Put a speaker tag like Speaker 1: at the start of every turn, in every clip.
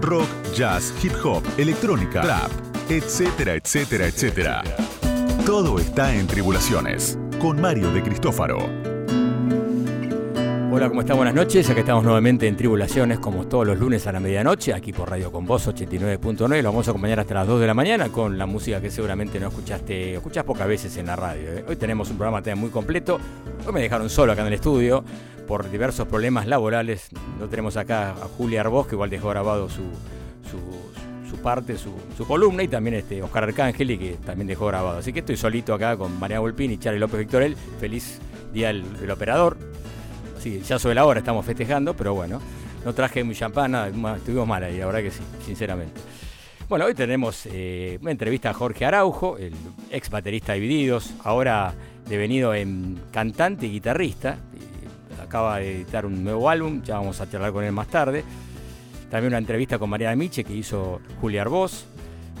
Speaker 1: rock, jazz, hip hop, electrónica, rap, etcétera, etcétera, etcétera. Todo está en Tribulaciones, con Mario de Cristófaro.
Speaker 2: Hola, ¿cómo están? Buenas noches. Aquí estamos nuevamente en Tribulaciones, como todos los lunes a la medianoche, aquí por Radio Con Voz 89.9. Lo vamos a acompañar hasta las 2 de la mañana con la música que seguramente no escuchaste, escuchás pocas veces en la radio. ¿eh? Hoy tenemos un programa muy completo. Hoy me dejaron solo acá en el estudio por diversos problemas laborales. No tenemos acá a Julia Arbós, que igual dejó grabado su, su, parte, su, columna, y también este Oscar Arcángeli, que también dejó grabado. Así que estoy solito acá con María Volpín y Charlie López Victorel. Feliz día del, operador. Sí, ya sobre la hora estamos festejando, pero bueno, no traje mi champán, nada, estuvimos mal ahí, la verdad que sí, sinceramente. Bueno, hoy tenemos eh, una entrevista a Jorge Araujo, el ex baterista de Divididos, ahora devenido en cantante y guitarrista acaba de editar un nuevo álbum, ya vamos a charlar con él más tarde. También una entrevista con Mariana Miche que hizo Julia Arbós,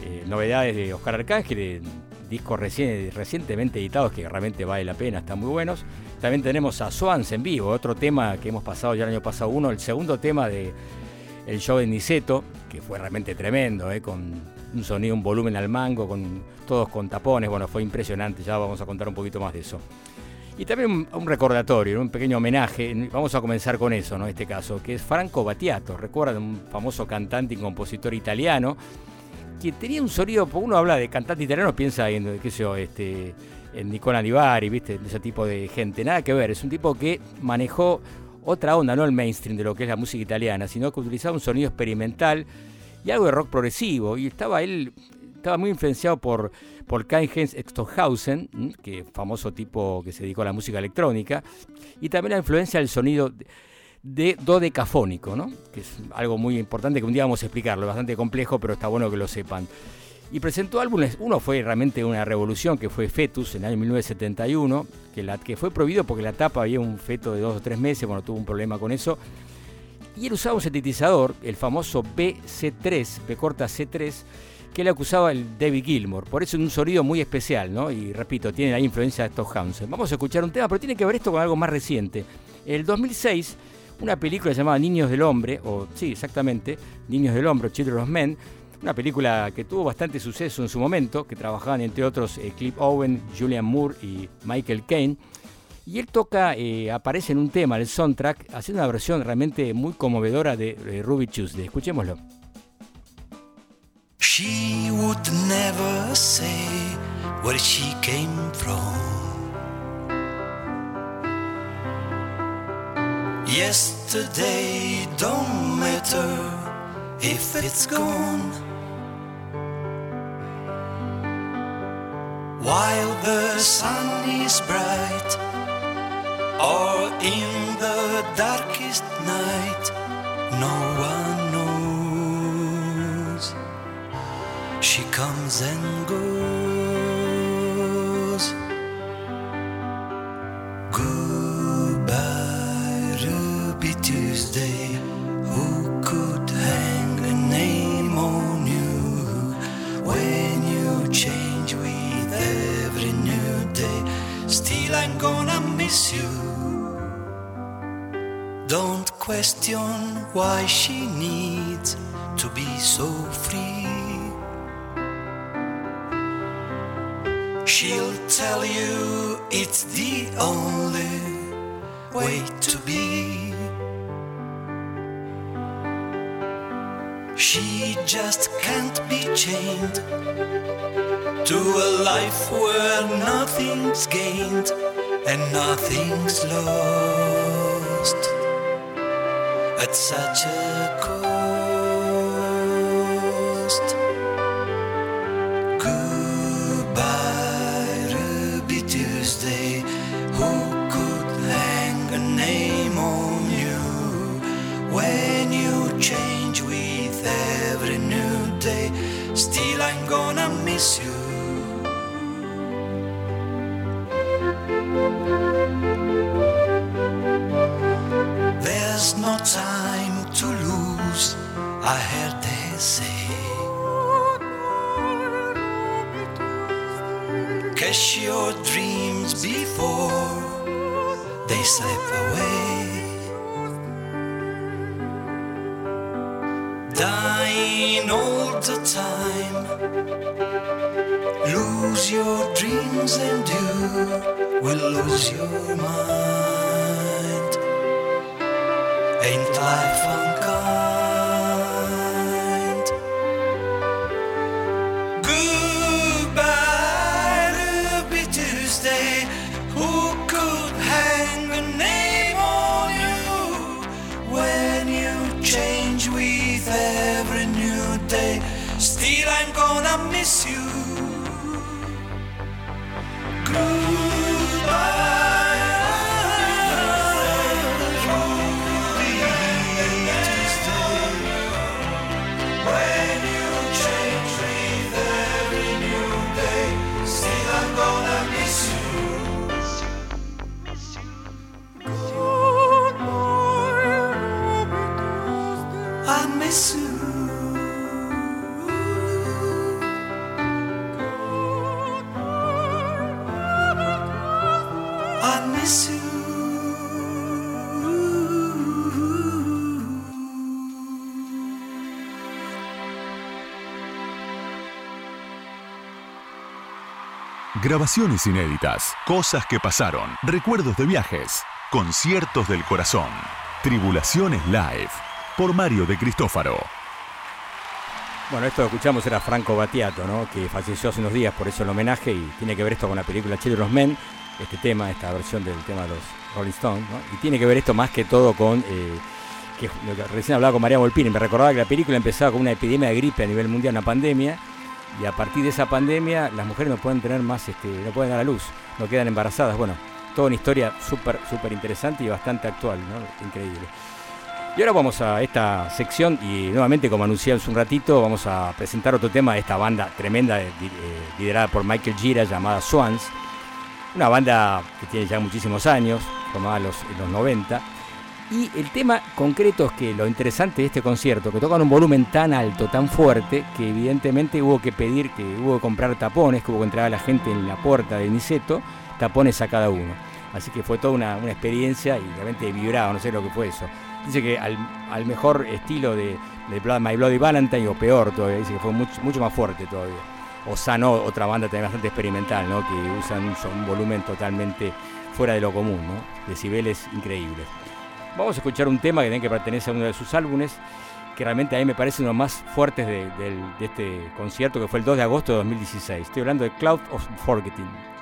Speaker 2: eh, novedades de Oscar Arcángel, discos recientemente editados que realmente vale la pena, están muy buenos. También tenemos a Swans en vivo, otro tema que hemos pasado ya el año pasado uno, el segundo tema de el show de Niceto, que fue realmente tremendo, eh, con un sonido, un volumen al mango, con todos con tapones, bueno, fue impresionante, ya vamos a contar un poquito más de eso. Y también un recordatorio, un pequeño homenaje, vamos a comenzar con eso, ¿no? Este caso, que es Franco Battiato, recuerdan, un famoso cantante y compositor italiano, que tenía un sonido, uno habla de cantante italiano, piensa en, qué sé yo, este, en Nicola Divari, ¿viste? Ese tipo de gente, nada que ver, es un tipo que manejó otra onda, no el mainstream de lo que es la música italiana, sino que utilizaba un sonido experimental y algo de rock progresivo, y estaba él, estaba muy influenciado por por Kai-Heinz Extohausen, que famoso tipo que se dedicó a la música electrónica, y también la influencia del sonido de dodecafónico, ¿no? que es algo muy importante que un día vamos a explicarlo, bastante complejo, pero está bueno que lo sepan. Y presentó álbumes, uno fue realmente una revolución, que fue Fetus en el año 1971, que, la, que fue prohibido porque la tapa había un feto de dos o tres meses, bueno, tuvo un problema con eso. Y él usaba un sintetizador, el famoso BC3, B corta C3, que le acusaba el David Gilmour. Por eso es un sonido muy especial, ¿no? Y repito, tiene la influencia de Stockhausen. Vamos a escuchar un tema, pero tiene que ver esto con algo más reciente. En el 2006, una película llamada Niños del Hombre, o sí, exactamente, Niños del Hombre, Children of Men, una película que tuvo bastante suceso en su momento, que trabajaban entre otros eh, Cliff Owen, Julian Moore y Michael Caine. Y él toca, eh, aparece en un tema, el soundtrack, haciendo una versión realmente muy conmovedora de, Ruby Tuesday. Escuchémoslo.
Speaker 3: She would never say where she came from. Yesterday don't matter if it's gone. While the sun is bright, or in the darkest night, no one knows. She comes and goes. Goodbye, Still, I'm gonna miss you. Don't question why she needs to be so free. She'll tell you it's the only way to be. She just can't be chained to a life where nothing's gained and nothing's lost at such a cost.
Speaker 1: Grabaciones inéditas, cosas que pasaron, recuerdos de viajes, conciertos del corazón. Tribulaciones Live, por Mario de Cristófaro.
Speaker 2: Bueno, esto que escuchamos era Franco Battiato, ¿no? que falleció hace unos días, por eso el homenaje, y tiene que ver esto con la película Chile los Men, este tema, esta versión del tema de los Rolling Stones, ¿no? y tiene que ver esto más que todo con, eh, que recién hablaba con María Volpini, me recordaba que la película empezaba con una epidemia de gripe a nivel mundial, una pandemia, y a partir de esa pandemia las mujeres no pueden tener más, este, no pueden dar a luz, no quedan embarazadas, bueno, toda una historia súper, súper interesante y bastante actual, ¿no? increíble. Y ahora vamos a esta sección y nuevamente, como anuncié hace un ratito, vamos a presentar otro tema de esta banda tremenda eh, liderada por Michael Gira llamada Swans. Una banda que tiene ya muchísimos años, formada los, en los 90. Y el tema concreto es que lo interesante de este concierto, que tocan un volumen tan alto, tan fuerte, que evidentemente hubo que pedir, que hubo que comprar tapones, que hubo que entregar a la gente en la puerta de Niceto, tapones a cada uno. Así que fue toda una, una experiencia y realmente vibraba, no sé lo que fue eso. Dice que al, al mejor estilo de, de My Bloody Valentine o peor todavía, dice que fue mucho, mucho más fuerte todavía. O Sano, otra banda también bastante experimental, ¿no? que usan un, un volumen totalmente fuera de lo común, ¿no? decibeles increíbles. Vamos a escuchar un tema que tiene que pertenece a uno de sus álbumes, que realmente a mí me parece uno los más fuertes de, de este concierto, que fue el 2 de agosto de 2016. Estoy hablando de Cloud of Forgetting.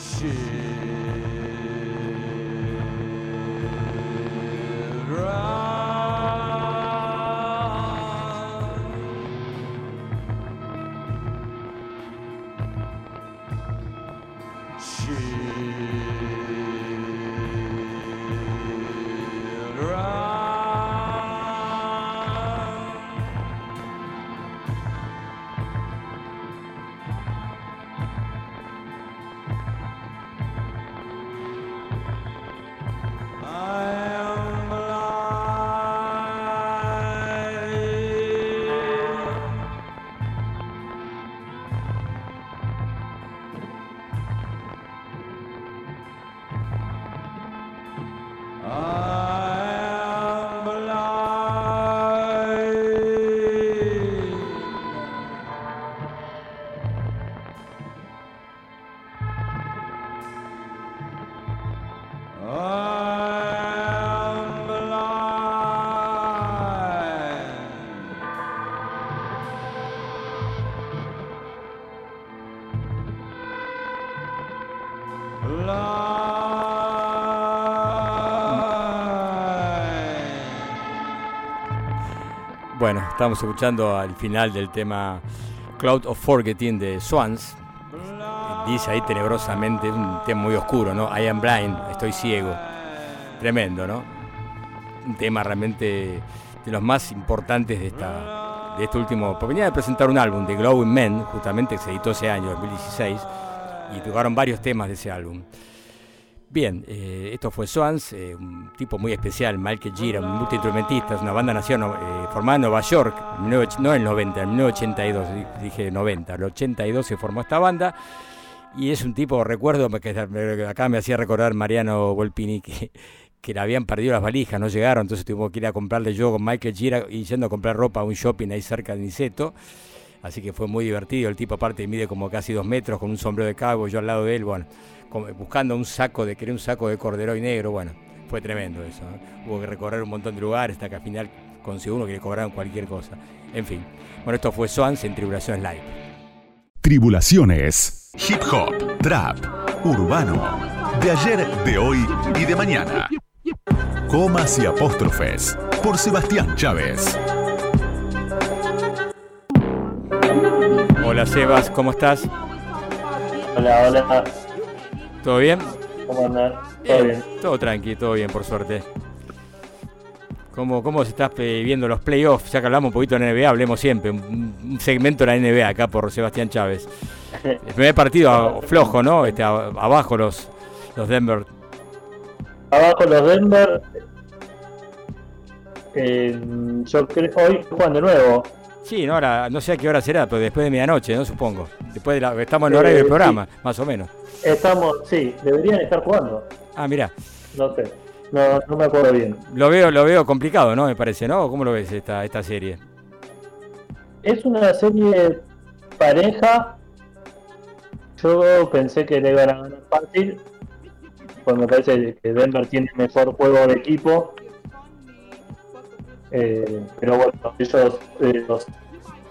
Speaker 3: 是。
Speaker 2: Bueno, estamos escuchando al final del tema Cloud of Forgetting de Swans. Dice ahí tenebrosamente, un tema muy oscuro, ¿no? I am blind, estoy ciego. Tremendo, ¿no? Un tema realmente de los más importantes de esta de este último. Porque venía de presentar un álbum de Glowing Men, justamente que se editó ese año, 2016, y tocaron varios temas de ese álbum. Bien, eh, esto fue Swans, eh, un tipo muy especial, Michael Gira, un multiinstrumentista, es una banda nación eh, formada en Nueva York, no en el 90, en 1982, dije 90, en el 82 se formó esta banda y es un tipo, recuerdo que acá me hacía recordar Mariano Volpini que, que le habían perdido las valijas, no llegaron, entonces tuvo que ir a comprarle yo con Michael Gira y yendo a comprar ropa a un shopping ahí cerca de Niceto. Así que fue muy divertido. El tipo, aparte, mide como casi dos metros con un sombrero de cabo, yo al lado de él. Bueno, buscando un saco de, quería un saco de corderoy negro, bueno, fue tremendo eso. Hubo que recorrer un montón de lugares hasta que al final consiguió uno que le cobraron cualquier cosa. En fin, bueno, esto fue Swans en Tribulaciones Live.
Speaker 1: Tribulaciones, hip hop, trap, urbano, de ayer, de hoy y de mañana. Comas y apóstrofes, por Sebastián Chávez.
Speaker 2: Hola Sebas, ¿cómo estás?
Speaker 4: Hola, hola.
Speaker 2: ¿Todo bien?
Speaker 4: ¿Cómo andas? ¿Todo bien?
Speaker 2: Todo tranqui, todo bien, por suerte. ¿Cómo, ¿Cómo se está viendo los playoffs? Ya que hablamos un poquito de la NBA, hablemos siempre. Un, segmento de la NBA acá por Sebastián Chávez. El primer partido flojo, ¿no? Este, abajo los, los Denver.
Speaker 4: Abajo los Denver. Eh, yo creo hoy juegan de nuevo.
Speaker 2: Sí, no, ahora, no sé a qué hora será, pero después de medianoche, ¿no? Supongo. Después de la, estamos en el horario del programa, más o menos.
Speaker 4: Estamos, sí, deberían estar jugando.
Speaker 2: Ah, mira.
Speaker 4: No sé, no, no me acuerdo bien.
Speaker 2: Lo veo, lo veo complicado, ¿no? Me parece, ¿no? ¿Cómo lo ves esta, esta serie?
Speaker 4: Es una serie pareja. Yo pensé que le iban a ganar fácil. Pues me parece que Denver tiene mejor juego de equipo. Eh, pero bueno, ellos eh, los,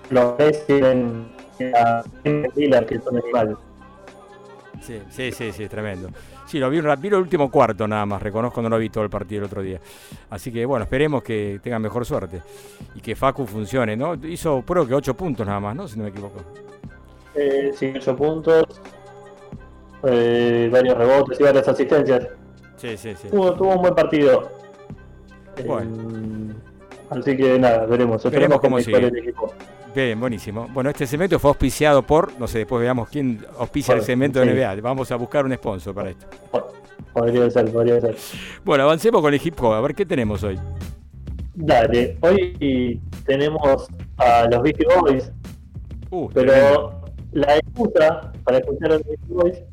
Speaker 4: los tienen a que son animales.
Speaker 2: Sí, sí, sí, sí, tremendo. Sí, lo vi, vi el último cuarto nada más, reconozco no lo vi todo el partido el otro día. Así que bueno, esperemos que tengan mejor suerte y que Facu funcione, ¿no? Hizo, creo que 8 puntos nada más, ¿no? Si no me equivoco.
Speaker 4: Eh, sí, 8 puntos, eh, varios rebotes y varias asistencias.
Speaker 2: Sí, sí, sí.
Speaker 4: Tuvo, tuvo un buen partido. Bueno. Eh, así que nada, veremos.
Speaker 2: Veremos cómo sigue. El equipo. Bien, buenísimo. Bueno, este segmento fue auspiciado por, no sé, después veamos quién auspicia el segmento de NBA. Vamos a buscar un sponsor para esto.
Speaker 4: Podría ser, podría ser.
Speaker 2: Bueno, avancemos con el hip hop. A ver qué tenemos hoy.
Speaker 4: Dale, hoy tenemos a los Beastie Boys. Uh, pero la excusa para escuchar a los Beastie Boys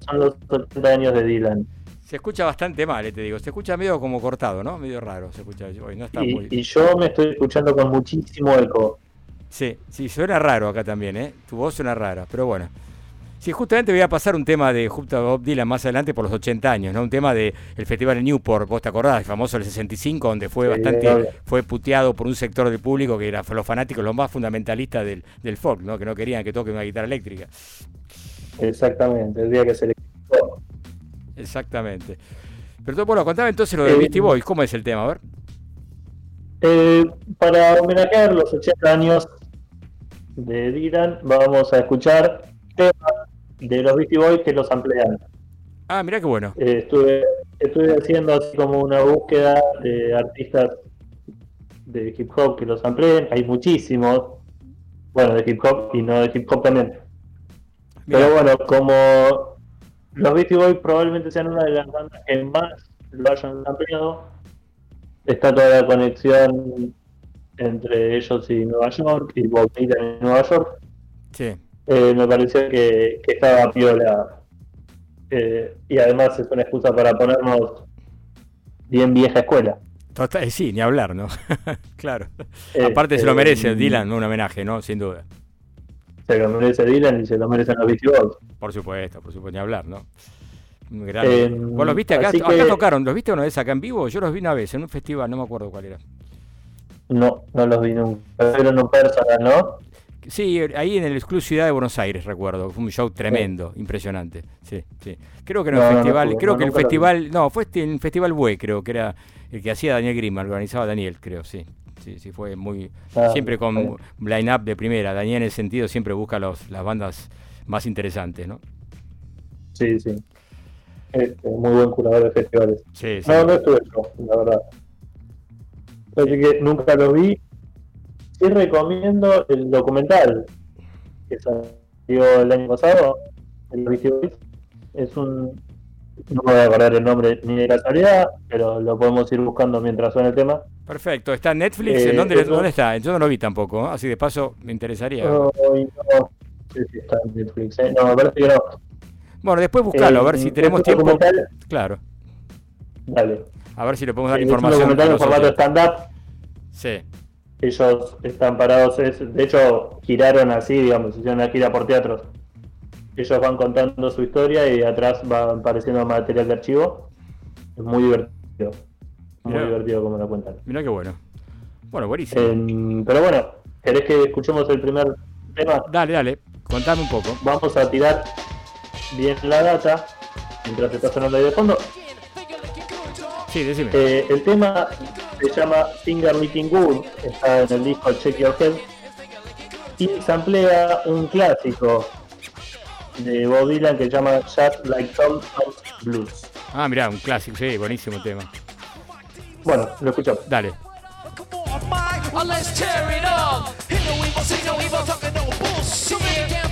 Speaker 4: son los 80 años de Dylan.
Speaker 2: Se escucha bastante mal, eh, te digo. Se escucha medio como cortado, ¿no? Medio raro se escucha hoy. No está
Speaker 4: y,
Speaker 2: muy...
Speaker 4: y yo me estoy escuchando con muchísimo eco.
Speaker 2: Sí, sí, suena raro acá también, ¿eh? Tu voz suena rara, pero bueno. Sí, justamente voy a pasar un tema de Bob Dylan más adelante por los 80 años, ¿no? Un tema del el Festival de Newport, vos te acordás, el famoso del 65, donde fue bastante, fue puteado por un sector del público que era los fanáticos, los más fundamentalistas del, del folk, ¿no? Que no querían que toque una guitarra eléctrica.
Speaker 4: Exactamente, el día que se le
Speaker 2: Exactamente. Pero bueno, contame entonces lo de eh, Boys, ¿cómo es el tema? A ver.
Speaker 4: Eh, para homenajear los 80 años de Dylan, vamos a escuchar temas de los Beastie Boys que los amplían.
Speaker 2: Ah, mira qué bueno.
Speaker 4: Eh, estuve, estuve haciendo así como una búsqueda de artistas de hip hop que los amplíen. Hay muchísimos. Bueno, de hip hop y no de hip hop también. Pero bueno, como los Beastie Boys probablemente sean una de las bandas que más lo hayan ampliado, está toda la conexión entre ellos y Nueva York y Bob Dylan en Nueva York.
Speaker 2: Sí.
Speaker 4: Eh, me pareció que, que estaba piola. Eh, y además es una excusa para ponernos bien vieja escuela.
Speaker 2: Total- eh, sí, ni hablar, ¿no? claro.
Speaker 4: Eh,
Speaker 2: Aparte se lo merece Dylan, un homenaje, ¿no? Sin duda.
Speaker 4: Se lo merece Dylan y se lo merecen los Beastie Boys.
Speaker 2: Por supuesto, por supuesto, ni hablar, ¿no? Un.
Speaker 4: Eh,
Speaker 2: ¿Vos los viste acá? Acá
Speaker 4: que-
Speaker 2: tocaron, ¿los viste una vez acá en vivo? Yo los vi una vez en un festival, no me acuerdo cuál era.
Speaker 4: No, no los vi nunca. Pero en un personal, ¿no?
Speaker 2: Sí, ahí en el Club Ciudad de Buenos Aires, recuerdo. Fue un show tremendo, impresionante. Sí, sí. Creo que
Speaker 4: No, no, no
Speaker 2: festival, creo
Speaker 4: no,
Speaker 2: que el festival, no, fue este, el Festival Bue, creo que era el que hacía Daniel Grima, lo organizaba Daniel, creo, sí. Sí, sí, fue muy.
Speaker 4: Ah,
Speaker 2: siempre con
Speaker 4: bien.
Speaker 2: line-up de primera. Daniel, en ese sentido, siempre busca los, las bandas más interesantes, ¿no?
Speaker 4: Sí, sí. Este, muy buen curador de festivales.
Speaker 2: Sí, sí.
Speaker 4: No, no estuve yo, la verdad. Así que nunca lo vi. Sí recomiendo el documental que salió el año pasado, el. Es un... No me voy a acordar el nombre ni de casualidad, pero lo podemos ir buscando mientras suena el tema.
Speaker 2: Perfecto. ¿Está Netflix?
Speaker 4: Eh,
Speaker 2: ¿En dónde,
Speaker 4: eso-
Speaker 2: dónde está? Yo no lo vi tampoco, ¿eh? así de paso me interesaría.
Speaker 4: Ay, no sé si está en Netflix. ¿eh? No, me parece que no.
Speaker 2: Bueno, después buscalo, a ver
Speaker 4: Eh,
Speaker 2: si
Speaker 4: es
Speaker 2: tenemos tiempo.
Speaker 4: documental-
Speaker 2: Claro.
Speaker 4: Dale.
Speaker 2: A ver si le podemos dar
Speaker 4: Es
Speaker 2: información. a
Speaker 4: en formato stand-up.
Speaker 2: Sí.
Speaker 4: ellos están parados, es, de hecho giraron así, digamos, hicieron una gira por teatros. Ellos van contando su historia y atrás va apareciendo material de archivo. Es muy divertido. Muy
Speaker 2: Mirá.
Speaker 4: divertido como lo cuentan.
Speaker 2: Mirá qué bueno. Bueno, buenísimo.
Speaker 4: Em, pero bueno, ¿querés que escuchemos el primer tema?
Speaker 2: Dale, dale. Contame un poco.
Speaker 4: Vamos a tirar bien la data mientras está sonando ahí de fondo.
Speaker 2: Sí, decime.
Speaker 4: Eh, el tema se llama Finger Licking Good, está en el disco Check Your Head y samplea un clásico de Bob Dylan que se llama Just Like Tom Blues.
Speaker 2: Ah, mirá, un clásico, sí, buenísimo tema.
Speaker 4: Bueno, lo escuchamos.
Speaker 2: Dale.
Speaker 5: Let's tear it up. Hear no evil, see no evil, talking no bullshit.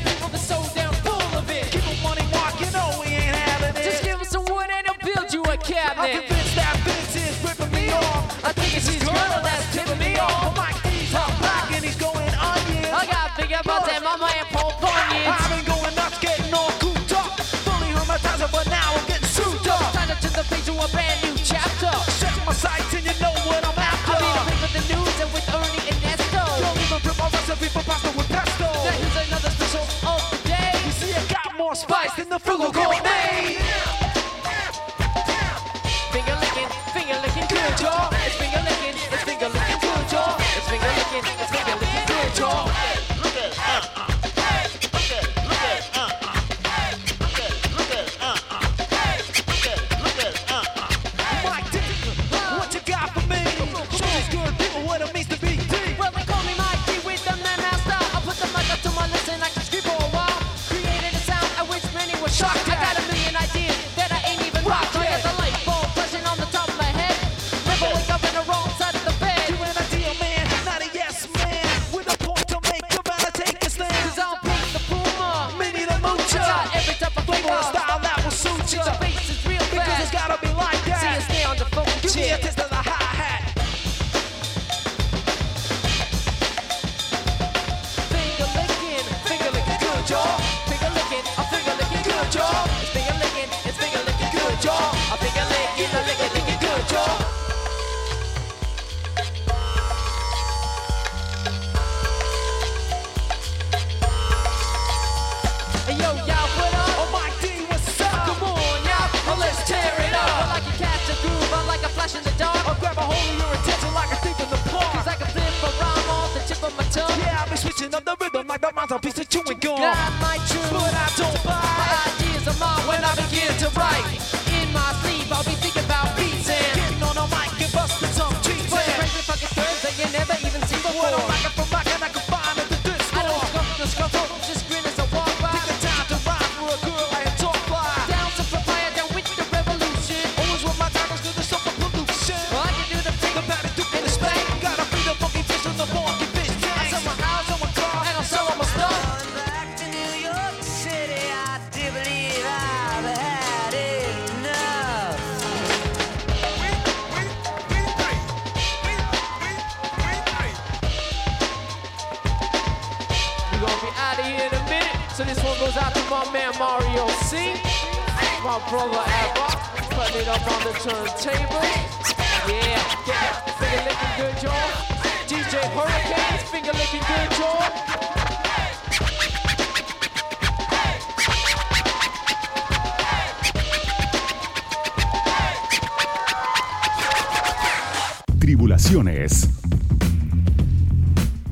Speaker 1: Tribulaciones.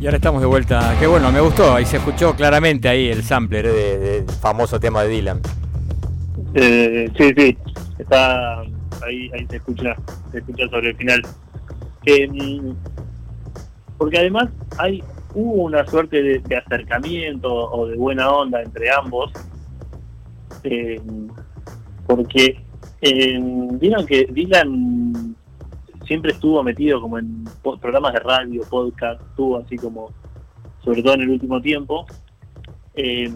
Speaker 2: Y ahora estamos de vuelta. Qué bueno, me gustó. Ahí se escuchó claramente ahí el sampler eh, de- del famoso tema de Dylan.
Speaker 4: Eh, sí, sí, está ahí, ahí se escucha, se escucha sobre el final. Eh, mm, porque además hay hubo una suerte de, de acercamiento o de buena onda entre ambos, eh, porque eh, vieron que Dylan siempre estuvo metido como en programas de radio, podcast, estuvo así como, sobre todo en el último tiempo. Eh,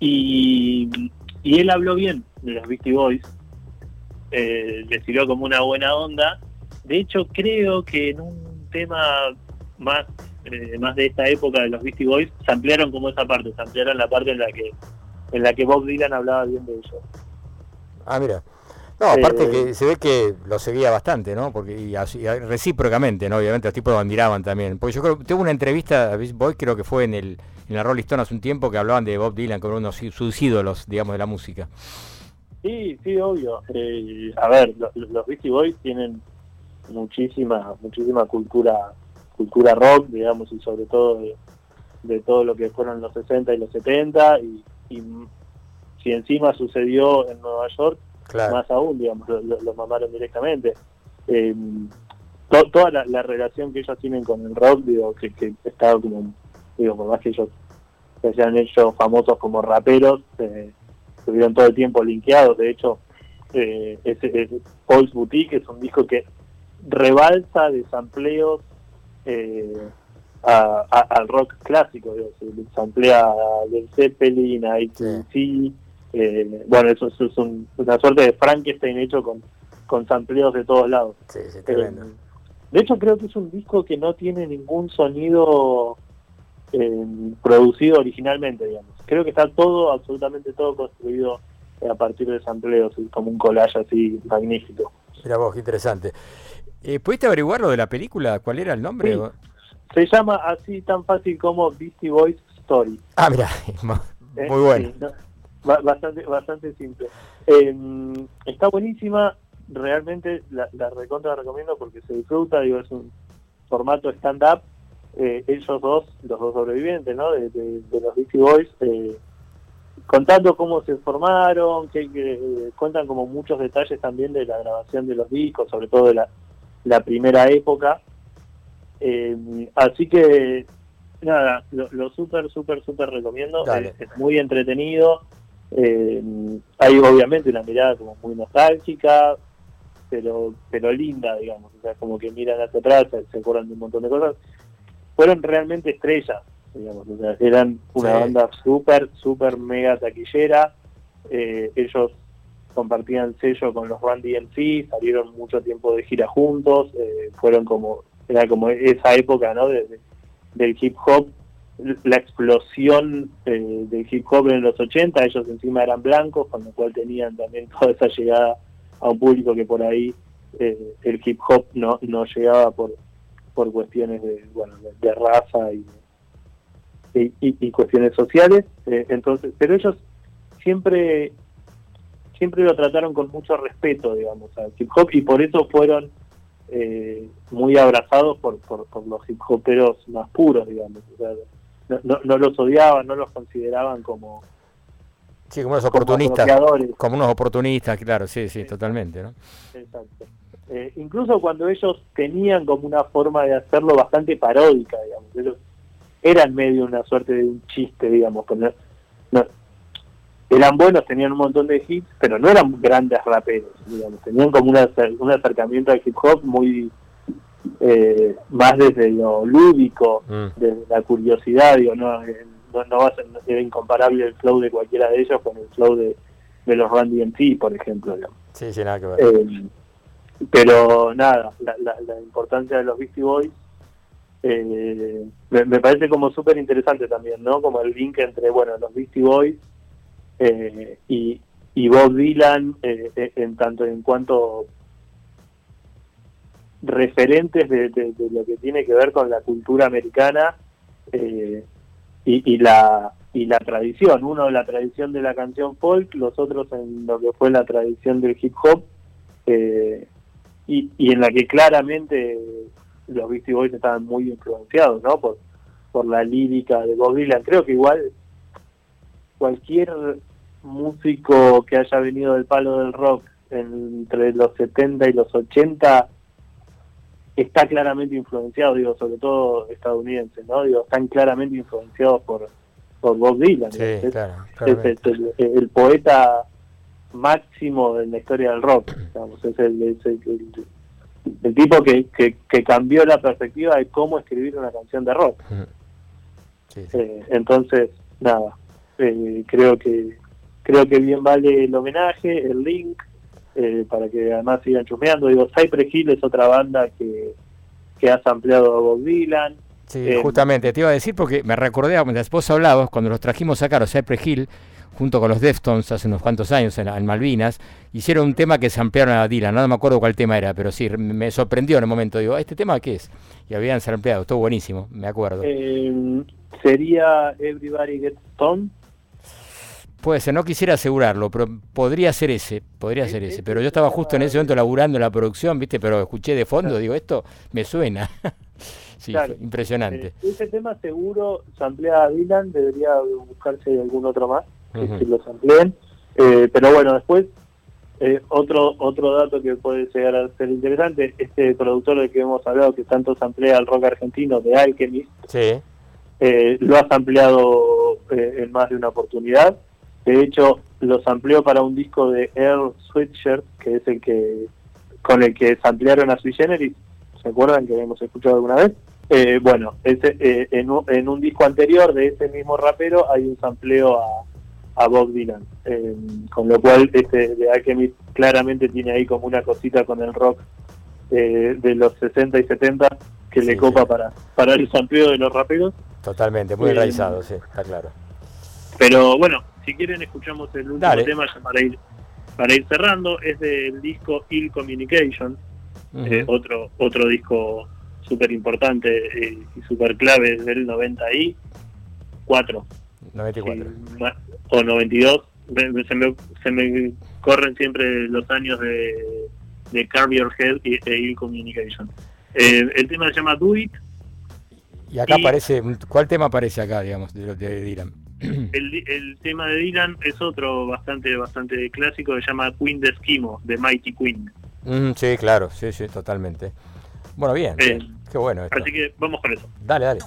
Speaker 4: y, él habló bien de los Beastie Boys, eh, le sirvió como una buena onda. De hecho, creo que en un tema más eh, más de esta época de los Beastie Boys, se ampliaron como esa parte, se ampliaron la parte en la que en la que Bob Dylan hablaba bien de ellos.
Speaker 2: Ah, mira. No, aparte
Speaker 4: Eh,
Speaker 2: que se ve que lo seguía bastante, ¿no? Porque y así- y recíprocamente, ¿no? Obviamente los tipos lo admiraban también. Porque yo creo, tuve una entrevista a Beast Boy, creo que fue en el en la Rolling Stone hace un tiempo que hablaban de Bob Dylan como uno de sus ídolos, digamos, de la música.
Speaker 4: Sí, sí, obvio. Eh, a ver, lo- lo- los Beastie Boys tienen muchísima muchísima cultura cultura rock, digamos, y sobre todo de, de todo lo que fueron los 60 y los 70, y, y si encima sucedió en Nueva York,
Speaker 2: Claro.
Speaker 4: más aún, digamos, lo, lo- lo mamaron directamente. Eh, to- toda la, la relación que ellos tienen con el rock, digo, que, que está como, digo, por más que ellos se hayan hecho famosos como raperos, eh, estuvieron todo el tiempo linkeados, de hecho, eh, ese, ese Paul's Boutique es un disco que rebalsa de sampleos eh, a- a- al rock clásico, digo, se samplea del Zeppelin, a ACDC, eh, bueno, eso, eso es un- una suerte de Frankenstein hecho con, con sampleos de todos lados.
Speaker 2: Sí, sí,
Speaker 4: Eh, de hecho, creo que es un disco que no tiene ningún sonido eh, producido originalmente, digamos. Creo que está todo, absolutamente todo construido eh, a partir de sampleos, como un collage así magnífico.
Speaker 2: Mira vos, qué interesante. Eh, ¿Pudiste averiguar lo de la película? ¿Cuál era el nombre?
Speaker 4: Sí. Se llama así tan fácil como Beastie Boys Story.
Speaker 2: Ah, mira,
Speaker 4: Eh,
Speaker 2: muy bueno.
Speaker 4: sí, no, ba- bastante, bastante simple. Eh, está buenísima, realmente la, la recontra la recomiendo porque se disfruta, digo, es un formato stand-up. Eh, ellos dos, los dos sobrevivientes, ¿no? De, de- de los Beastie Boys, eh, contando cómo se formaron, que, que, eh, cuentan como muchos detalles también de la grabación de los discos, sobre todo de la, la primera época. Eh, así que nada, lo, lo súper, súper, súper recomiendo. Es muy entretenido. Eh, hay obviamente una mirada como muy nostálgica, pero pero linda, digamos. O sea, como que miran hacia atrás, se, acuerdan de un montón de cosas. Fueron realmente estrellas, digamos. O sea, eran una
Speaker 2: Sí.
Speaker 4: banda súper, súper mega taquillera. Eh, ellos compartían sello con los Run DMC, salieron mucho tiempo de gira juntos, eh, fueron como, era como esa época, ¿no? De- de- del hip hop, la explosión eh, del hip hop en los 80, ellos encima eran blancos, con lo cual tenían también toda esa llegada a un público que por ahí eh, el hip hop no, no llegaba por, por cuestiones de, bueno, de, raza y, y, y- y cuestiones sociales. eh, entonces, pero ellos siempre siempre lo trataron con mucho respeto, digamos, al hip hop y por eso fueron eh, muy abrazados por, por, por los hip hoperos más puros, digamos. O sea, no, no, no los odiaban, no los consideraban como,
Speaker 2: Sí, como unos oportunistas. Como unos oportunistas, claro, sí, sí, totalmente, ¿no?
Speaker 4: Exacto. Eh, incluso cuando ellos tenían como una forma de hacerlo bastante paródica, digamos. Ellos eran medio una suerte de un chiste, digamos. pero no- eran buenos, tenían un montón de hits, pero no eran grandes raperos, digamos. Tenían como una un acercamiento al hip hop muy eh, más desde lo lúdico,
Speaker 2: Mm.
Speaker 4: desde la curiosidad, digo, no, eh, no, no va a ser, no incomparable el flow de cualquiera de ellos con el flow de, de los Randy DMC, por ejemplo, digamos.
Speaker 2: Sí, sí, nada que ver.
Speaker 4: Eh, pero nada, la, la- la importancia de los Beastie Boys eh, me, me parece como súper interesante también, ¿no? Como el link entre, bueno, los Beastie Boys eh, y, y Bob Dylan en tanto en cuanto referentes de, lo que tiene que ver con la cultura americana eh, y, y la y la tradición. Uno la tradición de la canción folk los otros en lo que fue la tradición del hip hop eh, y, y en la que claramente los Beastie Boys estaban muy influenciados no por por la lírica de Bob Dylan. Creo que igual cualquier músico que haya venido del palo del rock entre los 70 y los 80 está claramente influenciado, digo, sobre todo estadounidense, ¿no? Digo, están claramente influenciados por, por Bob Dylan.
Speaker 2: Sí,
Speaker 4: es,
Speaker 2: claro,
Speaker 4: es
Speaker 2: claramente.
Speaker 4: el, el poeta máximo en la historia del rock, digamos, es el, es el, el- el tipo que, que, que cambió la perspectiva de cómo escribir una canción de rock.
Speaker 2: Sí, sí.
Speaker 4: Eh, entonces, nada, eh, creo que creo que bien vale el homenaje, el link, eh, para que además sigan chusmeando. Digo, Cypress Hill es otra banda que, que ha ampliado a Bob Dylan.
Speaker 2: Sí,
Speaker 4: Eh,
Speaker 2: justamente, te iba a decir porque me recordé mientras vos hablabas, cuando los trajimos acá, los Cypress Hill, junto con los Deftones hace unos cuantos años en, en Malvinas, hicieron un tema que se ampliaron a Dylan, no me acuerdo cuál tema era, pero sí, me sorprendió en el momento, digo, ¿este tema qué es? Y habían ampliado, estuvo buenísimo, me acuerdo.
Speaker 4: Eh, sería Everybody Gets Stoned.
Speaker 2: Puede ser, no quisiera asegurarlo, pero podría ser ese, podría ser ese. Pero yo estaba justo en ese momento laburando en la producción, ¿viste? Pero escuché de fondo, digo, esto me suena. sí,
Speaker 4: Claro.
Speaker 2: fue impresionante.
Speaker 4: Eh, ese tema seguro samplea a Dylan, debería buscarse algún otro más que, lo sampleen. Eh, pero bueno, después, eh, otro otro dato que puede llegar a ser interesante, este productor del que hemos hablado, que tanto samplea al rock argentino, de Alchemist,
Speaker 2: Sí,
Speaker 4: eh, lo ha ampliado en más de una oportunidad. De hecho, los amplió para un disco de Earl Sweatshirt, que es el que con el que ampliaron a Sui Generis. ¿Se acuerdan que hemos escuchado alguna vez? Eh, bueno, ese, eh, en, un, en un disco anterior de ese mismo rapero hay un sampleo a, a Bob Dylan. Eh, con lo cual, este de Alchemist claramente tiene ahí como una cosita con el rock eh, de los 60 y 70 que
Speaker 2: Sí,
Speaker 4: le copa
Speaker 2: sí.
Speaker 4: para, para el sampleo de los raperos.
Speaker 2: totalmente, muy enraizado, sí, está claro.
Speaker 4: Pero bueno, si quieren escuchamos el último
Speaker 2: Dale.
Speaker 4: tema ya para ir para ir cerrando, es del disco Ill Communication, eh, otro otro disco súper importante eh, y súper clave del 94
Speaker 2: 94.
Speaker 4: sí, ma- o 92, Me- me- se me, se me corren siempre los años de, de Carve Your Head y e Ill Communication. Eh, el tema se llama Do It,
Speaker 2: Y acá
Speaker 4: y-
Speaker 2: aparece, ¿cuál tema aparece acá, digamos, de, de Dylan?
Speaker 4: El, tema de Dylan es otro bastante bastante clásico que se llama Queen de Esquimo, de Mighty Queen.
Speaker 2: Mm, sí, claro, sí, sí, totalmente. Bueno, bien,
Speaker 4: Eh,
Speaker 2: bien, qué bueno esto.
Speaker 4: Así que vamos con eso.
Speaker 2: Dale, dale.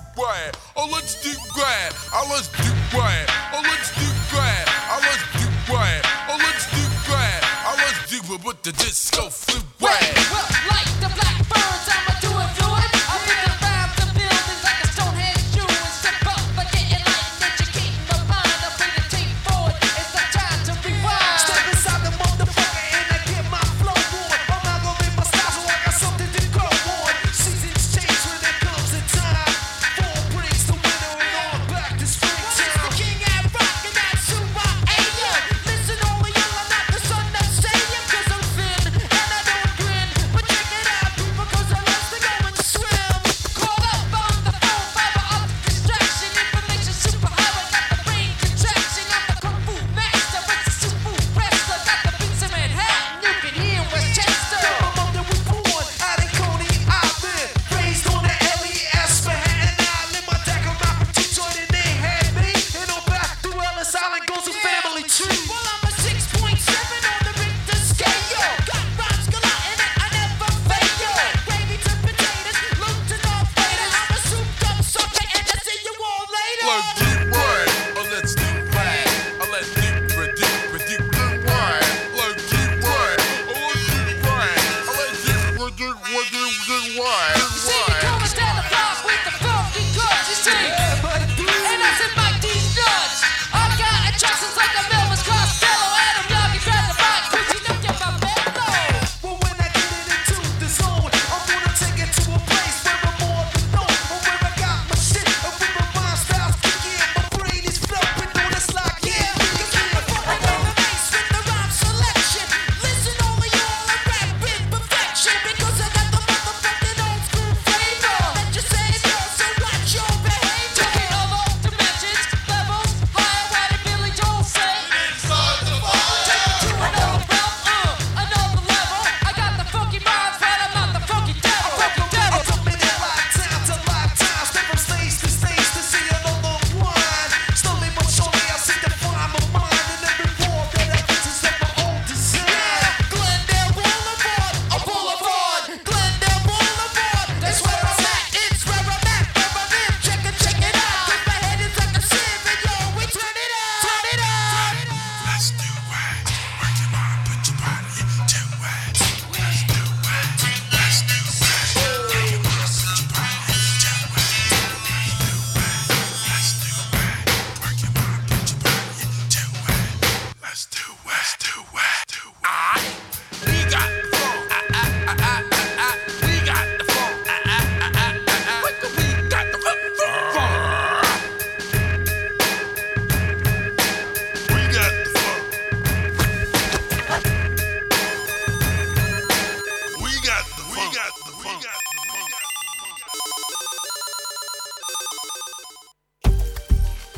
Speaker 6: Got.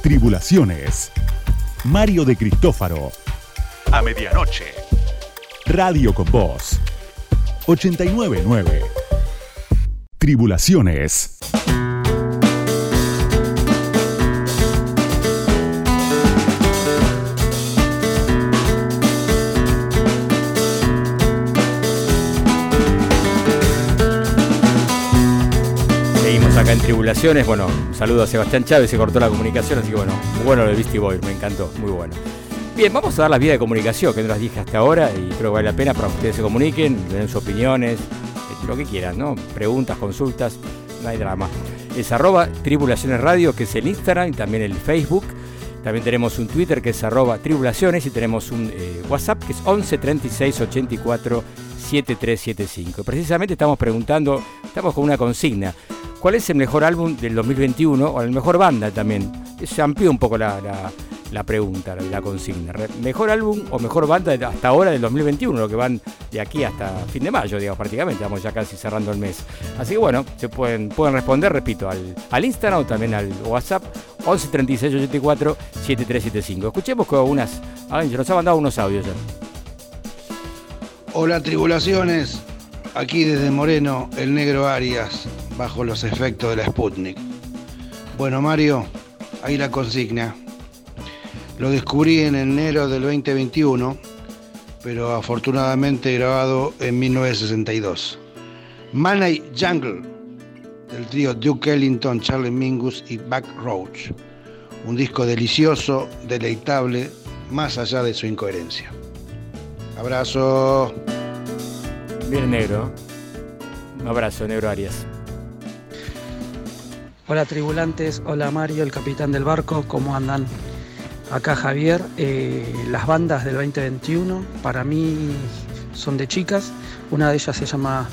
Speaker 1: Tribulaciones. Mario de Cristófaro. A medianoche. Radio con Voz. 899. Tribulaciones.
Speaker 2: Tribulaciones. Bueno, saludo a Sebastián Chávez, se cortó la comunicación, así que bueno, muy bueno lo Beastie Boy, me encantó, muy bueno. Bien, vamos a dar las vías de comunicación, que no las dije hasta ahora, y creo que vale la pena para que ustedes se comuniquen, den sus opiniones, eh, lo que quieran, ¿no? Preguntas, consultas, no hay drama. Es arroba Tribulaciones Radio, que es el Instagram y también el Facebook. También tenemos un Twitter que es arroba Tribulaciones y tenemos un eh, WhatsApp que es 11 36 84 7375. Precisamente estamos preguntando, estamos con una consigna. ¿Cuál es el mejor álbum del 2021 o la mejor banda también? Se amplió un poco la, la- pregunta, la, consigna. ¿Mejor álbum o mejor banda hasta ahora del 2021? Lo que van de aquí hasta fin de mayo, digamos, prácticamente. Vamos ya casi cerrando el mes. Así que bueno, se pueden, pueden responder, repito, al, al Instagram o también al WhatsApp 11 36 84 7375. Escuchemos con unas. Alguien nos ha mandado unos audios ya.
Speaker 7: Hola tribulaciones, aquí desde Moreno, el negro Arias, bajo los efectos de la Sputnik. Bueno Mario, ahí la consigna. Lo descubrí en enero del 2021, pero afortunadamente grabado en 1962. Money Jungle, del trío Duke Ellington, Charlie Mingus y Buck Roach. Un disco delicioso, deleitable, más allá de su incoherencia. Abrazo.
Speaker 2: Bien negro. Un abrazo, negro Arias.
Speaker 8: Hola tribulantes, hola Mario, el capitán del barco, ¿cómo andan? Acá Javier, eh, las bandas del 2021 para mí son de chicas, una de ellas se llama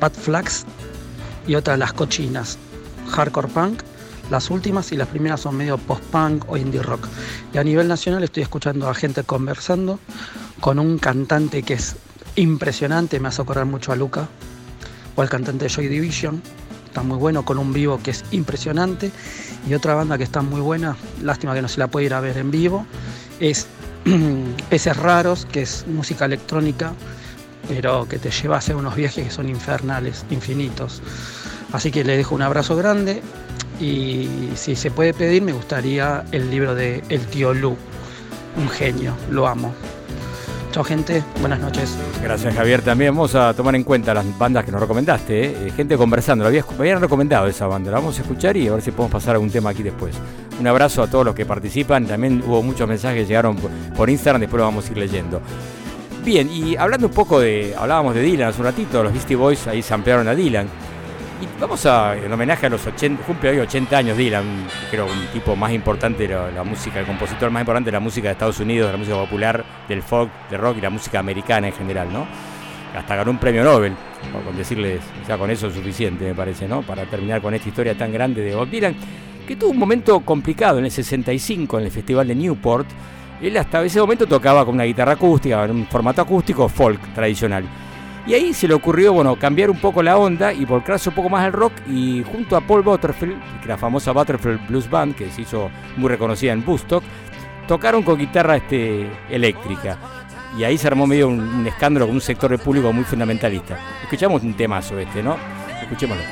Speaker 8: Pat Flax y otra Las Cochinas, Hardcore Punk, las últimas y las primeras son medio post-punk o indie rock. Y a nivel nacional estoy escuchando a gente conversando con un cantante que es impresionante, me hace acordar mucho a Luca, o al cantante de Joy Division, está muy bueno, con un vivo que es impresionante. Y otra banda que está muy buena, lástima que no se la puede ir a ver en vivo, es Peces Raros, que es música electrónica, pero que te lleva a hacer unos viajes que son infernales, infinitos. Así que le dejo un abrazo grande y si se puede pedir, me gustaría el libro de El Tío Lu, un genio, lo amo. Chao gente, buenas noches.
Speaker 2: Gracias Javier también. Vamos a tomar en cuenta las bandas que nos recomendaste. ¿eh? Eh, Gente conversando. Lo habías- me habían recomendado esa banda. La vamos a escuchar y a ver si podemos pasar algún tema aquí después. Un abrazo a todos los que participan. También hubo muchos mensajes que llegaron por Instagram. Después lo vamos a ir leyendo. Bien, y hablando un poco de. Hablábamos de Dylan hace un ratito. Los Beastie Boys ahí se ampliaron a Dylan. Y vamos a, en homenaje a los 80, cumple hoy 80 años Dylan, creo un tipo más importante de la, música, el compositor más importante de la música de Estados Unidos, de la música popular, del folk, del rock y la música americana en general, ¿no? Hasta ganó un premio Nobel, con decirles, ya con eso es suficiente, me parece, ¿no? Para terminar con esta historia tan grande de Bob Dylan, que tuvo un momento complicado en el 65 en el Festival de Newport. Él hasta ese momento tocaba con una guitarra acústica, en un formato acústico folk tradicional. Y ahí se le ocurrió, bueno, cambiar un poco la onda y volcarse un poco más al rock y junto a Paul Butterfield, que la famosa Butterfield Blues Band, que se hizo muy reconocida en Woodstock, tocaron con guitarra este, eléctrica. Y ahí se armó medio un, escándalo con un sector del público muy fundamentalista. Escuchamos un temazo este, ¿no? Escuchémoslo.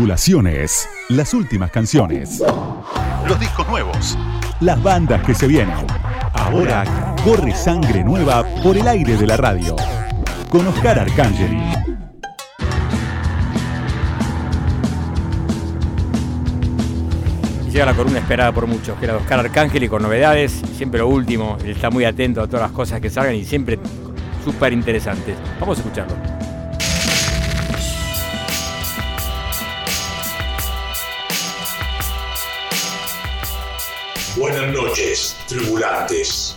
Speaker 1: Tribulaciones, las últimas canciones, los discos nuevos, las bandas que se vienen. Ahora corre sangre nueva por el aire de la radio. Con Oscar Arcangeli.
Speaker 2: Y llega la columna esperada por muchos, que era Oscar Arcángel y con novedades, siempre lo último, él está muy atento a todas las cosas que salgan y siempre súper interesantes. Vamos a escucharlo.
Speaker 9: Noches, tribulantes.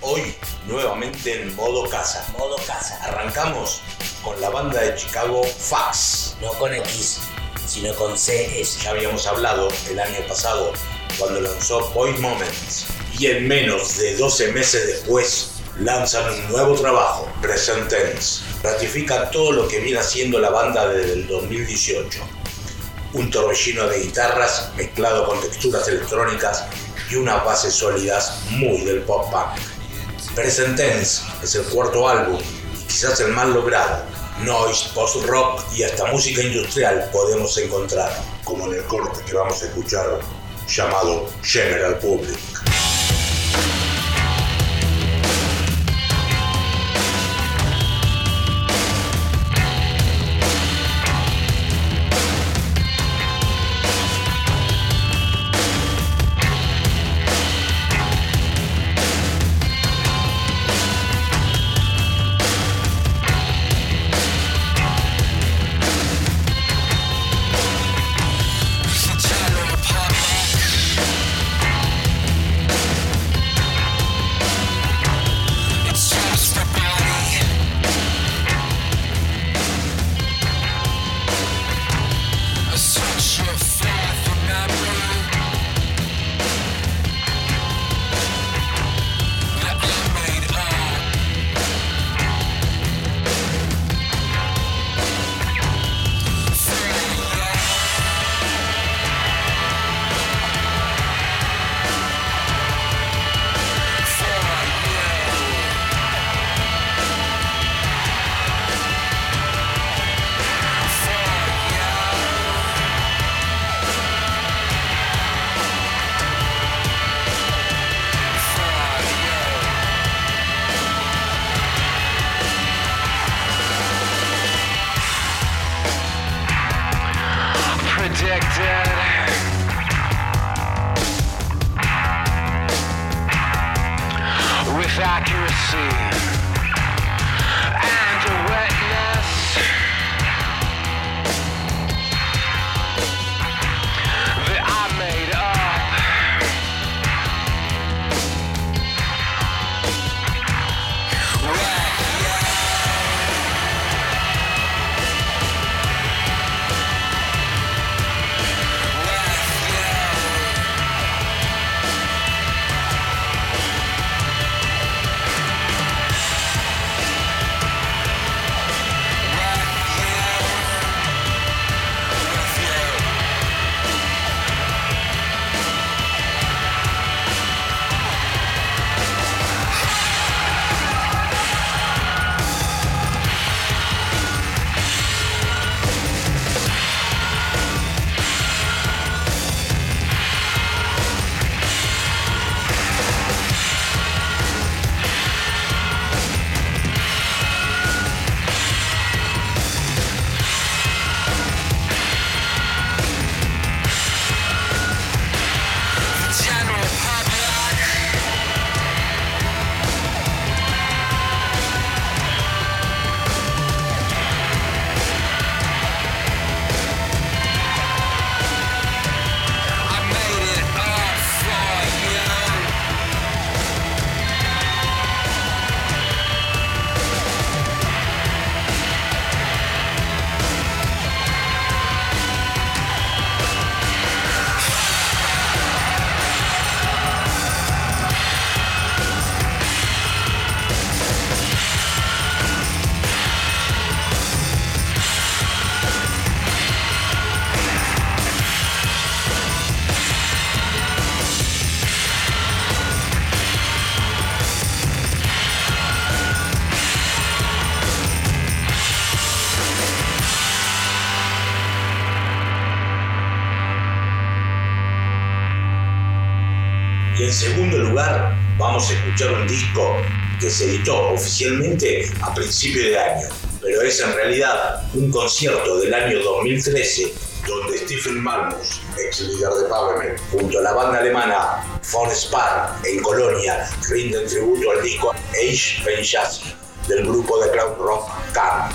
Speaker 9: Hoy nuevamente en modo casa.
Speaker 10: Modo casa.
Speaker 9: Arrancamos con la banda de Chicago Fax.
Speaker 10: No con X, sino con CS.
Speaker 9: Ya habíamos hablado el año pasado cuando lanzó Boy Moments. Y en menos de 12 meses después lanzan un nuevo trabajo, Present Tense. Ratifica todo lo que viene haciendo la banda desde el 2018. Un torbellino de guitarras mezclado con texturas electrónicas y unas bases sólidas muy del pop punk. Present Tense es el cuarto álbum y quizás el más logrado. Noise, post-rock y hasta música industrial podemos encontrar, como en el corte que vamos a escuchar llamado General Public. Que se editó oficialmente a principio de año, pero es en realidad un concierto del año 2013 donde Stephen Malmus, ex líder de Pavement, junto a la banda alemana Von Spar en Colonia, rinden tributo al disco Age Penchasi del grupo de crowd rock Carm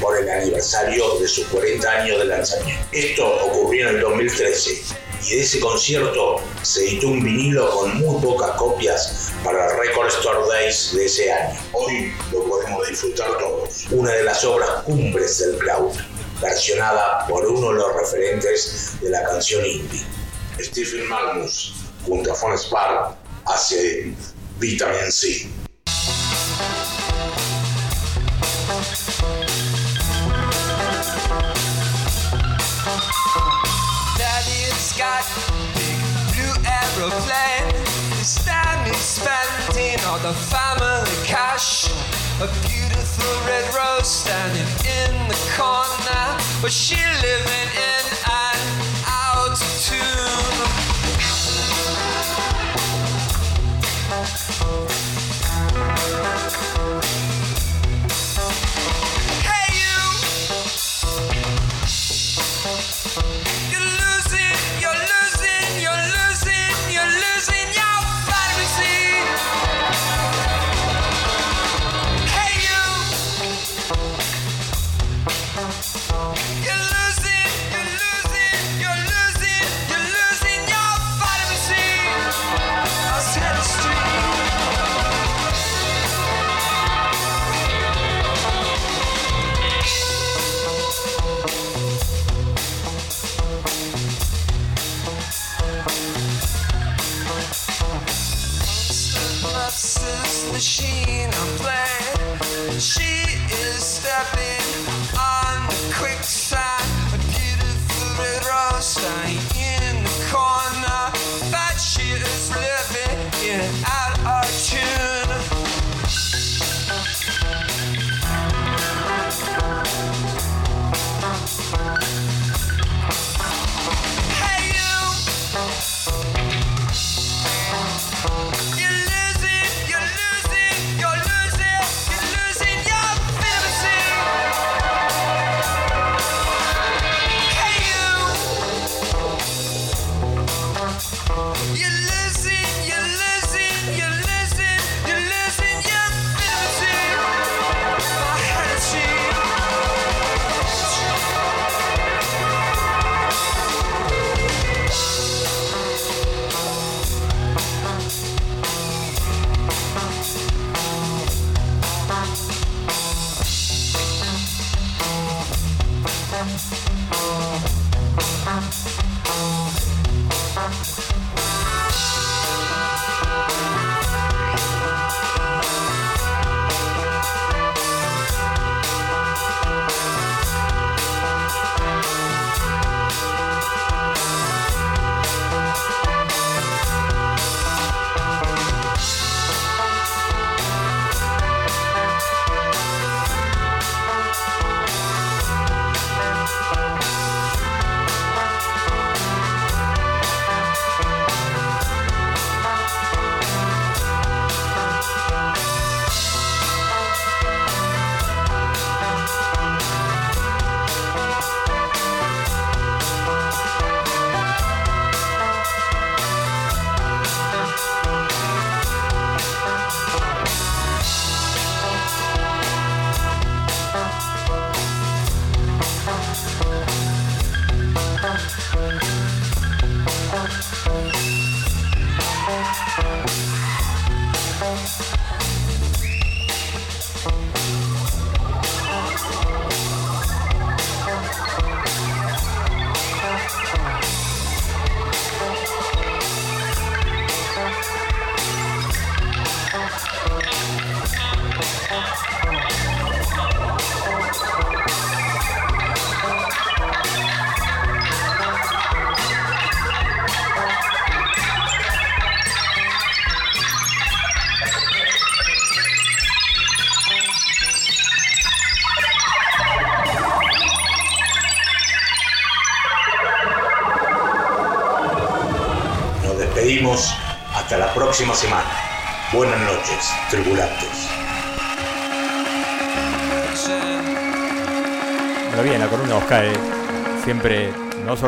Speaker 9: por el aniversario de sus 40 años de lanzamiento. Esto ocurrió en el 2013 y de ese concierto se editó un vinilo con muy pocas copias para el Record Store Days de ese año. Hoy lo podemos disfrutar todos. Una de las obras cumbres del crowd, versionada por uno de los referentes de la canción indie. Stephen Malmus, junto a Von Spar, hace Vitamin C.
Speaker 3: got big blue aeroplane. This time he's spending all the family cash. A beautiful red rose standing in the corner, but she living in an out of tune. Machine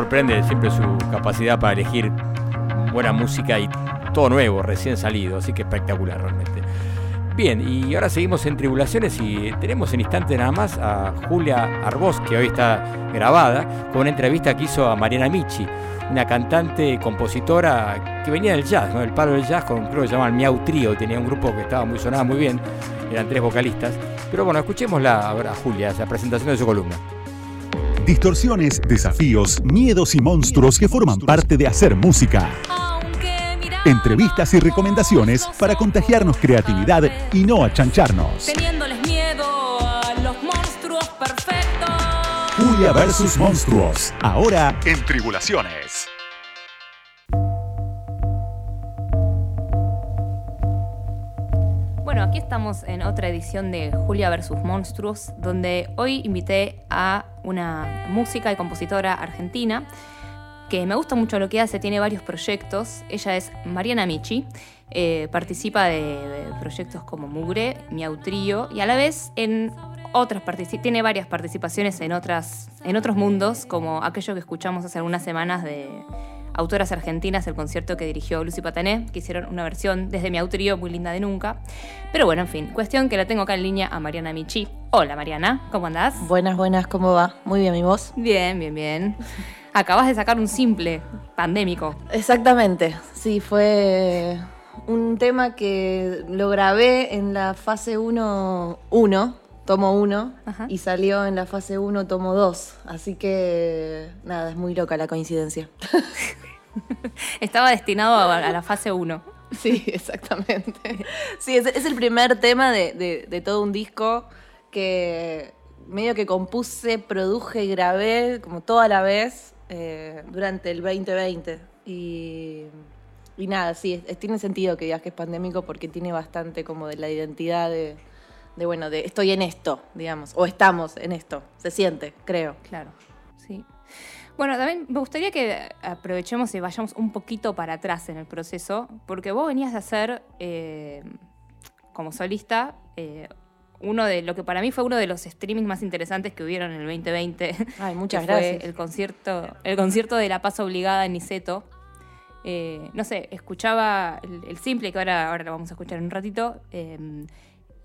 Speaker 2: sorprende, siempre su capacidad para elegir buena música y todo nuevo, recién salido, así que espectacular realmente. Bien, y ahora seguimos en Tribulaciones y tenemos en instante nada más a Julia Arbós, que hoy está grabada, con una entrevista que hizo a Mariana Michi, una cantante, compositora que venía del jazz, ¿no? del palo del jazz, con creo que se llamaban Miau Trio, tenía un grupo que estaba muy sonado muy bien, eran tres vocalistas. Pero bueno, escuchémosla ahora Julia, la presentación de su columna.
Speaker 1: Distorsiones, desafíos, miedos y monstruos que forman parte de hacer música. Entrevistas y recomendaciones para contagiarnos creatividad y no achancharnos.
Speaker 11: Teniéndoles miedo a los monstruos perfectos.
Speaker 1: Julia versus Monstruos. Ahora en Tribulaciones.
Speaker 12: Estamos en otra edición de Julia versus Monstruos, donde hoy invité a una música y compositora argentina que me gusta mucho lo que hace, tiene varios proyectos. Ella es Mariana Michi, eh, participa de, proyectos como Mugre, Miau Trío y a la vez en otras tiene varias participaciones en, otras, en otros mundos, como aquello que escuchamos hace algunas semanas de autoras argentinas, el concierto que dirigió Lucy Patané, que hicieron una versión desde Miau Trío muy linda de nunca. Pero bueno, en fin, cuestión que la tengo acá en línea a Mariana Michi. Hola Mariana, ¿cómo andás?
Speaker 13: Buenas, buenas, ¿cómo va? Muy bien, ¿y vos?
Speaker 12: Bien, bien, bien. Acabas de sacar un simple pandémico.
Speaker 13: Exactamente, sí, fue un tema que lo grabé en la fase 1, 1, tomo 1, y salió en la fase 1, tomo 2. Así que, nada, es muy loca la coincidencia.
Speaker 12: Estaba destinado a, la fase 1.
Speaker 13: Sí, exactamente. Sí, es, es el primer tema de, de- de todo un disco que medio que compuse, produje y grabé como toda la vez eh, durante el 2020. Y, y nada, sí, es- tiene sentido que digas que es pandémico porque tiene bastante como de la identidad de, de, bueno, de estoy en esto, digamos, o estamos en esto. Se siente, creo.
Speaker 12: Claro, sí. Bueno, también me gustaría que aprovechemos y vayamos un poquito para atrás en el proceso, porque vos venías de hacer, eh, como solista, eh, uno de lo que para mí fue uno de los streamings más interesantes que hubieron en el 2020.
Speaker 13: Ay, muchas
Speaker 12: que fue
Speaker 13: gracias.
Speaker 12: El concierto, el concierto de La Paz Obligada en Niceto. Eh, no sé, escuchaba el, el simple, que ahora, ahora lo vamos a escuchar en un ratito,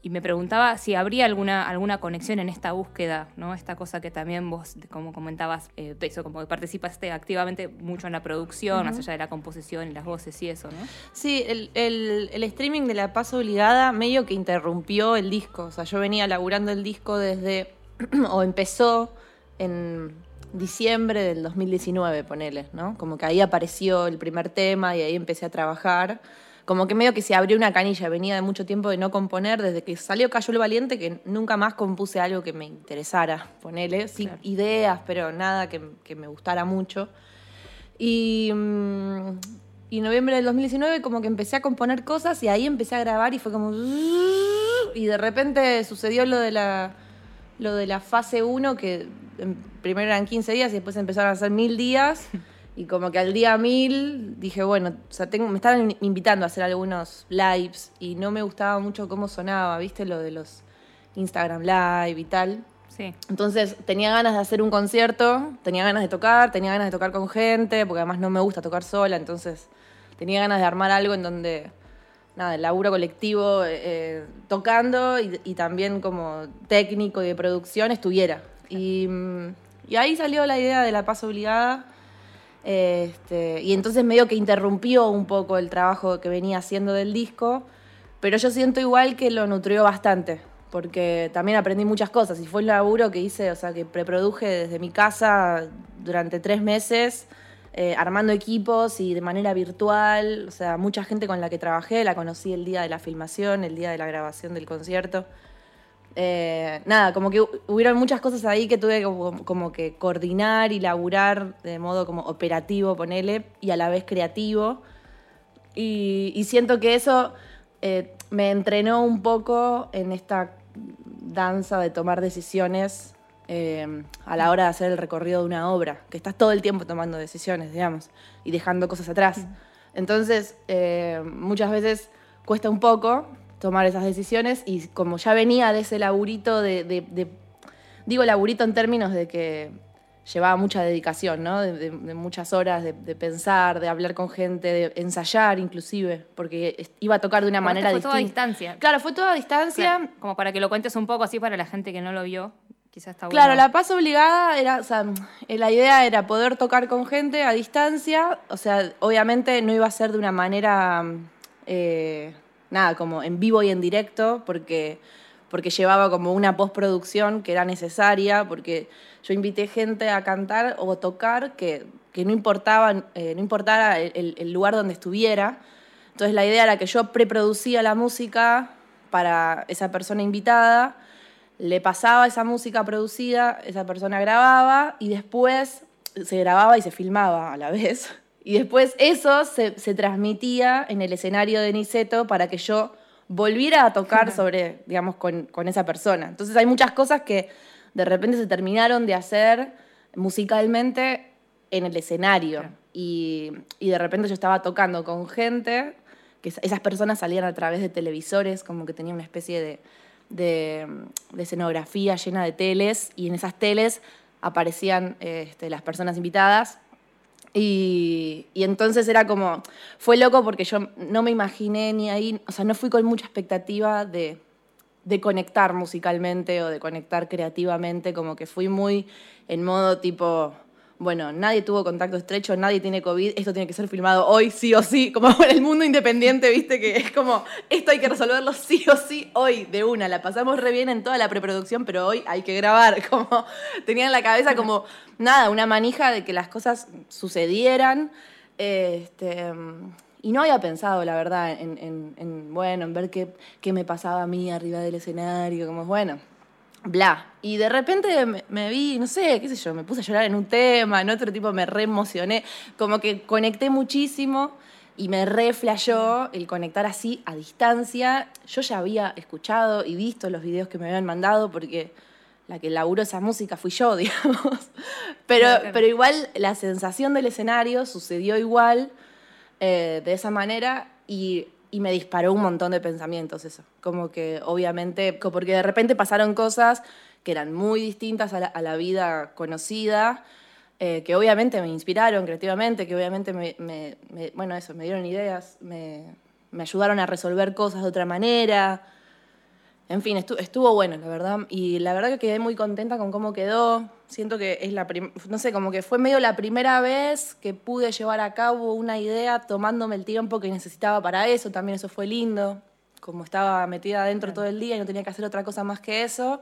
Speaker 12: y me preguntaba si habría alguna, alguna conexión en esta búsqueda, ¿no? Esta cosa que también vos, como comentabas, eh, eso, como que participaste activamente mucho en la producción, más allá de la composición y las voces y eso, ¿no?
Speaker 13: Sí, el, el- el streaming de La Paz Obligada medio que interrumpió el disco. O sea, yo venía laburando el disco desde, o empezó en diciembre del 2019, ponele, ¿no? Como que ahí apareció el primer tema y ahí empecé a trabajar. Como que medio que se abrió una canilla, venía de mucho tiempo de no componer, desde que salió Cayó el Valiente, que nunca más compuse algo que me interesara, ponele, sí, ideas, pero nada que, que me gustara mucho. Y, mm, y en noviembre del 2019 como que empecé a componer cosas y ahí empecé a grabar y fue como... Y de repente sucedió lo de la, lo de la fase 1, que primero eran 15 días y después empezaron a ser mil días. Y como que al día mil dije, bueno, o sea, tengo, me estaban invitando a hacer algunos lives y no me gustaba mucho cómo sonaba, ¿viste? Lo de los Instagram Live y tal.
Speaker 12: Sí.
Speaker 13: Entonces tenía ganas de hacer un concierto, tenía ganas de tocar, tenía ganas de tocar con gente, porque además no me gusta tocar sola, entonces tenía ganas de armar algo en donde, nada, el laburo colectivo, eh, eh, tocando y, y también como técnico y de producción estuviera. Y, mm, y ahí salió la idea de la paz obligada. Este, y entonces medio que interrumpió un poco el trabajo que venía haciendo del disco, pero yo siento igual que lo nutrió bastante, porque también aprendí muchas cosas y fue un laburo que hice, o sea, que preproduje desde mi casa durante tres meses, eh, armando equipos y de manera virtual, o sea, mucha gente con la que trabajé, la conocí el día de la filmación, el día de la grabación del concierto. Eh, nada, como que hu- hubieron muchas cosas ahí que tuve como, como que coordinar y laburar de modo como operativo, ponele, y a la vez creativo. Y, y siento que eso eh, me entrenó un poco en esta danza de tomar decisiones eh, a la hora de hacer el recorrido de una obra, que estás todo el tiempo tomando decisiones, digamos, y dejando cosas atrás. Entonces, eh, muchas veces cuesta un poco tomar esas decisiones y como ya venía de ese laburito de, de- de- digo laburito en términos de que llevaba mucha dedicación, ¿no? De, de- de muchas horas de, de pensar, de hablar con gente, de ensayar inclusive, porque iba a tocar de una manera
Speaker 12: fue todo a
Speaker 13: distinta.
Speaker 12: distancia.
Speaker 13: Claro, fue todo a distancia.
Speaker 12: Claro, como para que lo cuentes un poco así para la gente que no lo vio. Quizás está
Speaker 13: Claro,
Speaker 12: bueno.
Speaker 13: la paz obligada era, o sea, eh, la idea era poder tocar con gente a distancia, o sea, obviamente no iba a ser de una manera, eh, nada, como en vivo y en directo, porque, porque llevaba como una postproducción que era necesaria, porque yo invité gente a cantar o tocar que, que no, importaba, eh, no importara el- el- lugar donde estuviera. Entonces la idea era que yo preproducía la música para esa persona invitada, le pasaba esa música producida, esa persona grababa y después se grababa y se filmaba a la vez. Y después eso se, se transmitía en el escenario de Niceto para que yo volviera a tocar sobre, digamos, con, con esa persona. Entonces hay muchas cosas que de repente se terminaron de hacer musicalmente en el escenario. Y, y de repente yo estaba tocando con gente, que es- esas personas salían a través de televisores, como que tenía una especie de, de, de escenografía llena de teles, y en esas teles aparecían este, las personas invitadas. Y, entonces era como, fue loco porque yo no me imaginé ni ahí, o sea, no fui con mucha expectativa de, de conectar musicalmente o de conectar creativamente, como que fui muy en modo tipo, bueno, nadie tuvo contacto estrecho, nadie tiene COVID, esto tiene que ser filmado hoy, sí o sí, como en el mundo independiente, viste, que es como, esto hay que resolverlo sí o sí hoy, de una, la pasamos re bien en toda la preproducción, pero hoy hay que grabar, como tenía en la cabeza como, nada, una manija de que las cosas sucedieran, este, y no había pensado, la verdad, en, en- en, bueno, en ver qué, qué me pasaba a mí arriba del escenario, como, bueno, bla. Y de repente me, me vi, no sé, qué sé yo, me puse a llorar en un tema, en otro tipo me re emocioné, como que conecté muchísimo y me re flashó el conectar así a distancia. Yo ya había escuchado y visto los videos que me habían mandado porque la que laburó esa música fui yo, digamos. Pero,
Speaker 12: Claro, claro.
Speaker 13: pero igual la sensación del escenario sucedió igual eh, de esa manera y, y me disparó un montón de pensamientos eso. Como que obviamente, porque de repente pasaron cosas que eran muy distintas a la, a la vida conocida, eh, que obviamente me inspiraron creativamente, que obviamente me, me- me- bueno, eso, me dieron ideas, me, me ayudaron a resolver cosas de otra manera. En fin, estu- estuvo bueno, la verdad. Y la verdad que quedé muy contenta con cómo quedó. Siento que es la no sé, como que fue medio la primera vez que pude llevar a cabo una idea tomándome el tiempo que necesitaba para eso. También eso fue lindo. Como estaba metida adentro todo el día y no tenía que hacer otra cosa más que eso,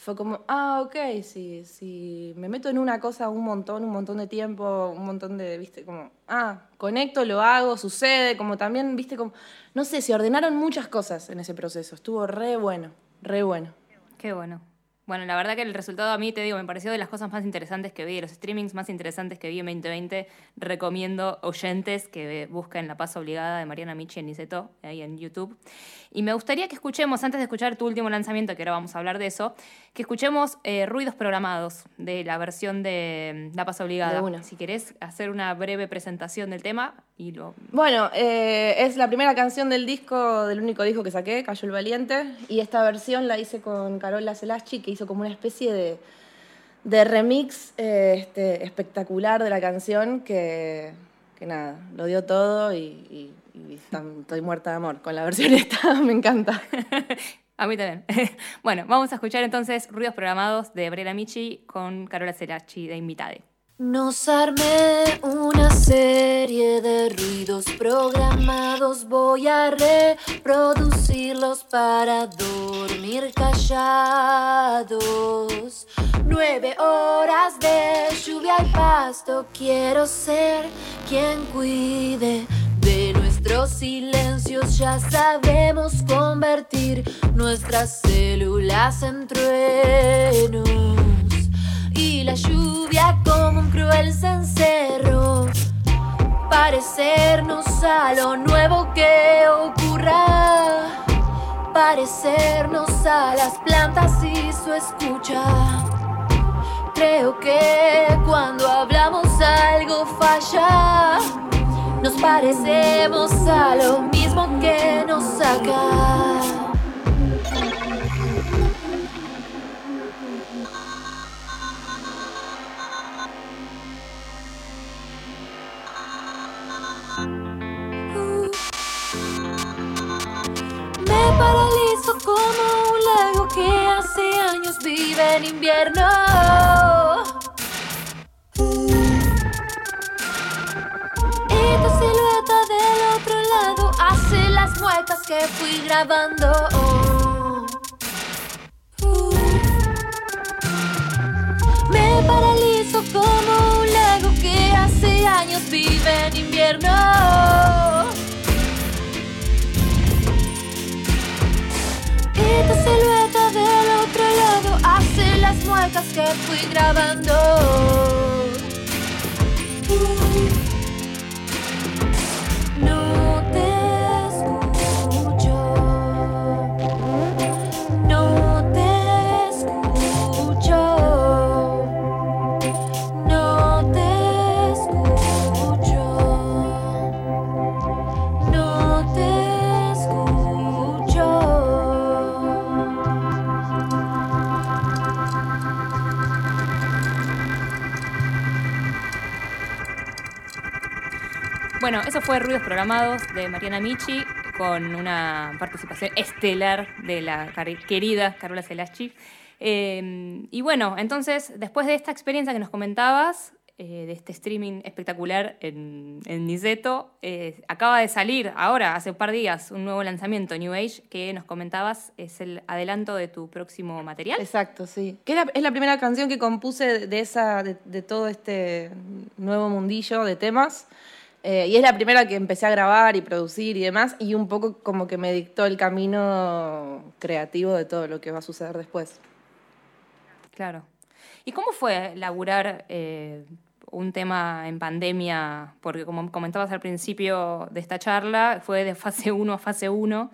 Speaker 13: fue como, ah, ok, si, si me meto en una cosa un montón, un montón de tiempo, un montón de, viste, como, ah, conecto, lo hago, sucede, como también, viste, como, no sé, se ordenaron muchas cosas en ese proceso, estuvo re bueno, re bueno.
Speaker 12: Qué bueno. Bueno, la verdad que el resultado a mí, te digo, me pareció de las cosas más interesantes que vi, de los streamings más interesantes que vi en 2020. Recomiendo oyentes que busquen La Paz Obligada de Mariana Michi en Niceto, ahí en YouTube. Y me gustaría que escuchemos, antes de escuchar tu último lanzamiento, que ahora vamos a hablar de eso, que escuchemos eh, ruidos programados de la versión de mm, La Paz Obligada.
Speaker 13: Una.
Speaker 12: Si querés hacer una breve presentación del tema y lo...
Speaker 13: Bueno, eh, es la primera canción del disco, del único disco que saqué, Cayó el Valiente, y esta versión la hice con Carola Celaschi, que hizo como una especie de, de remix eh, este, espectacular de la canción que, que nada, lo dio todo y, y- y estoy muerta de amor con la versión esta, me encanta.
Speaker 12: A mí también. bueno, vamos a escuchar entonces ruidos programados de Brera Michi con Carola Cerachi de Invitade.
Speaker 14: Nos armé una serie de ruidos programados, voy a reproducirlos para dormir callados. Nueve horas de lluvia y pasto, quiero ser quien cuide de nuestros silencios, ya sabemos convertir nuestras células en truenos. Y la lluvia como un cruel cencerro parecernos a lo nuevo que ocurra parecernos a las plantas y su escucha. Creo que cuando hablamos algo falla nos parecemos a lo mismo que nos acá. Me paralizo como un lago que hace años vive en invierno. Muecas que fui grabando. Me paralizo como un lago que hace años vive en invierno. Tu silueta del otro lado hace las muecas que fui grabando. No
Speaker 12: Bueno, eso fue Ruidos Programados de Mariana Michi con una participación estelar de la querida Carola Selachi. Eh, y bueno, entonces, después de esta experiencia que nos comentabas, eh, de este streaming espectacular en, en eh, acaba de salir ahora, hace un par de días, un nuevo lanzamiento, New Age, que nos comentabas es el adelanto de tu próximo material.
Speaker 13: Exacto, sí. Que es la, primera canción que compuse de, esa, de todo este nuevo mundillo de temas. Eh, y es la primera que empecé a grabar y producir y demás. Y un poco como que me dictó el camino creativo de todo lo que va a suceder después.
Speaker 12: Claro. ¿Y cómo fue laburar eh, un tema en pandemia? Porque como comentabas al principio de esta charla, fue de fase 1 a fase 1.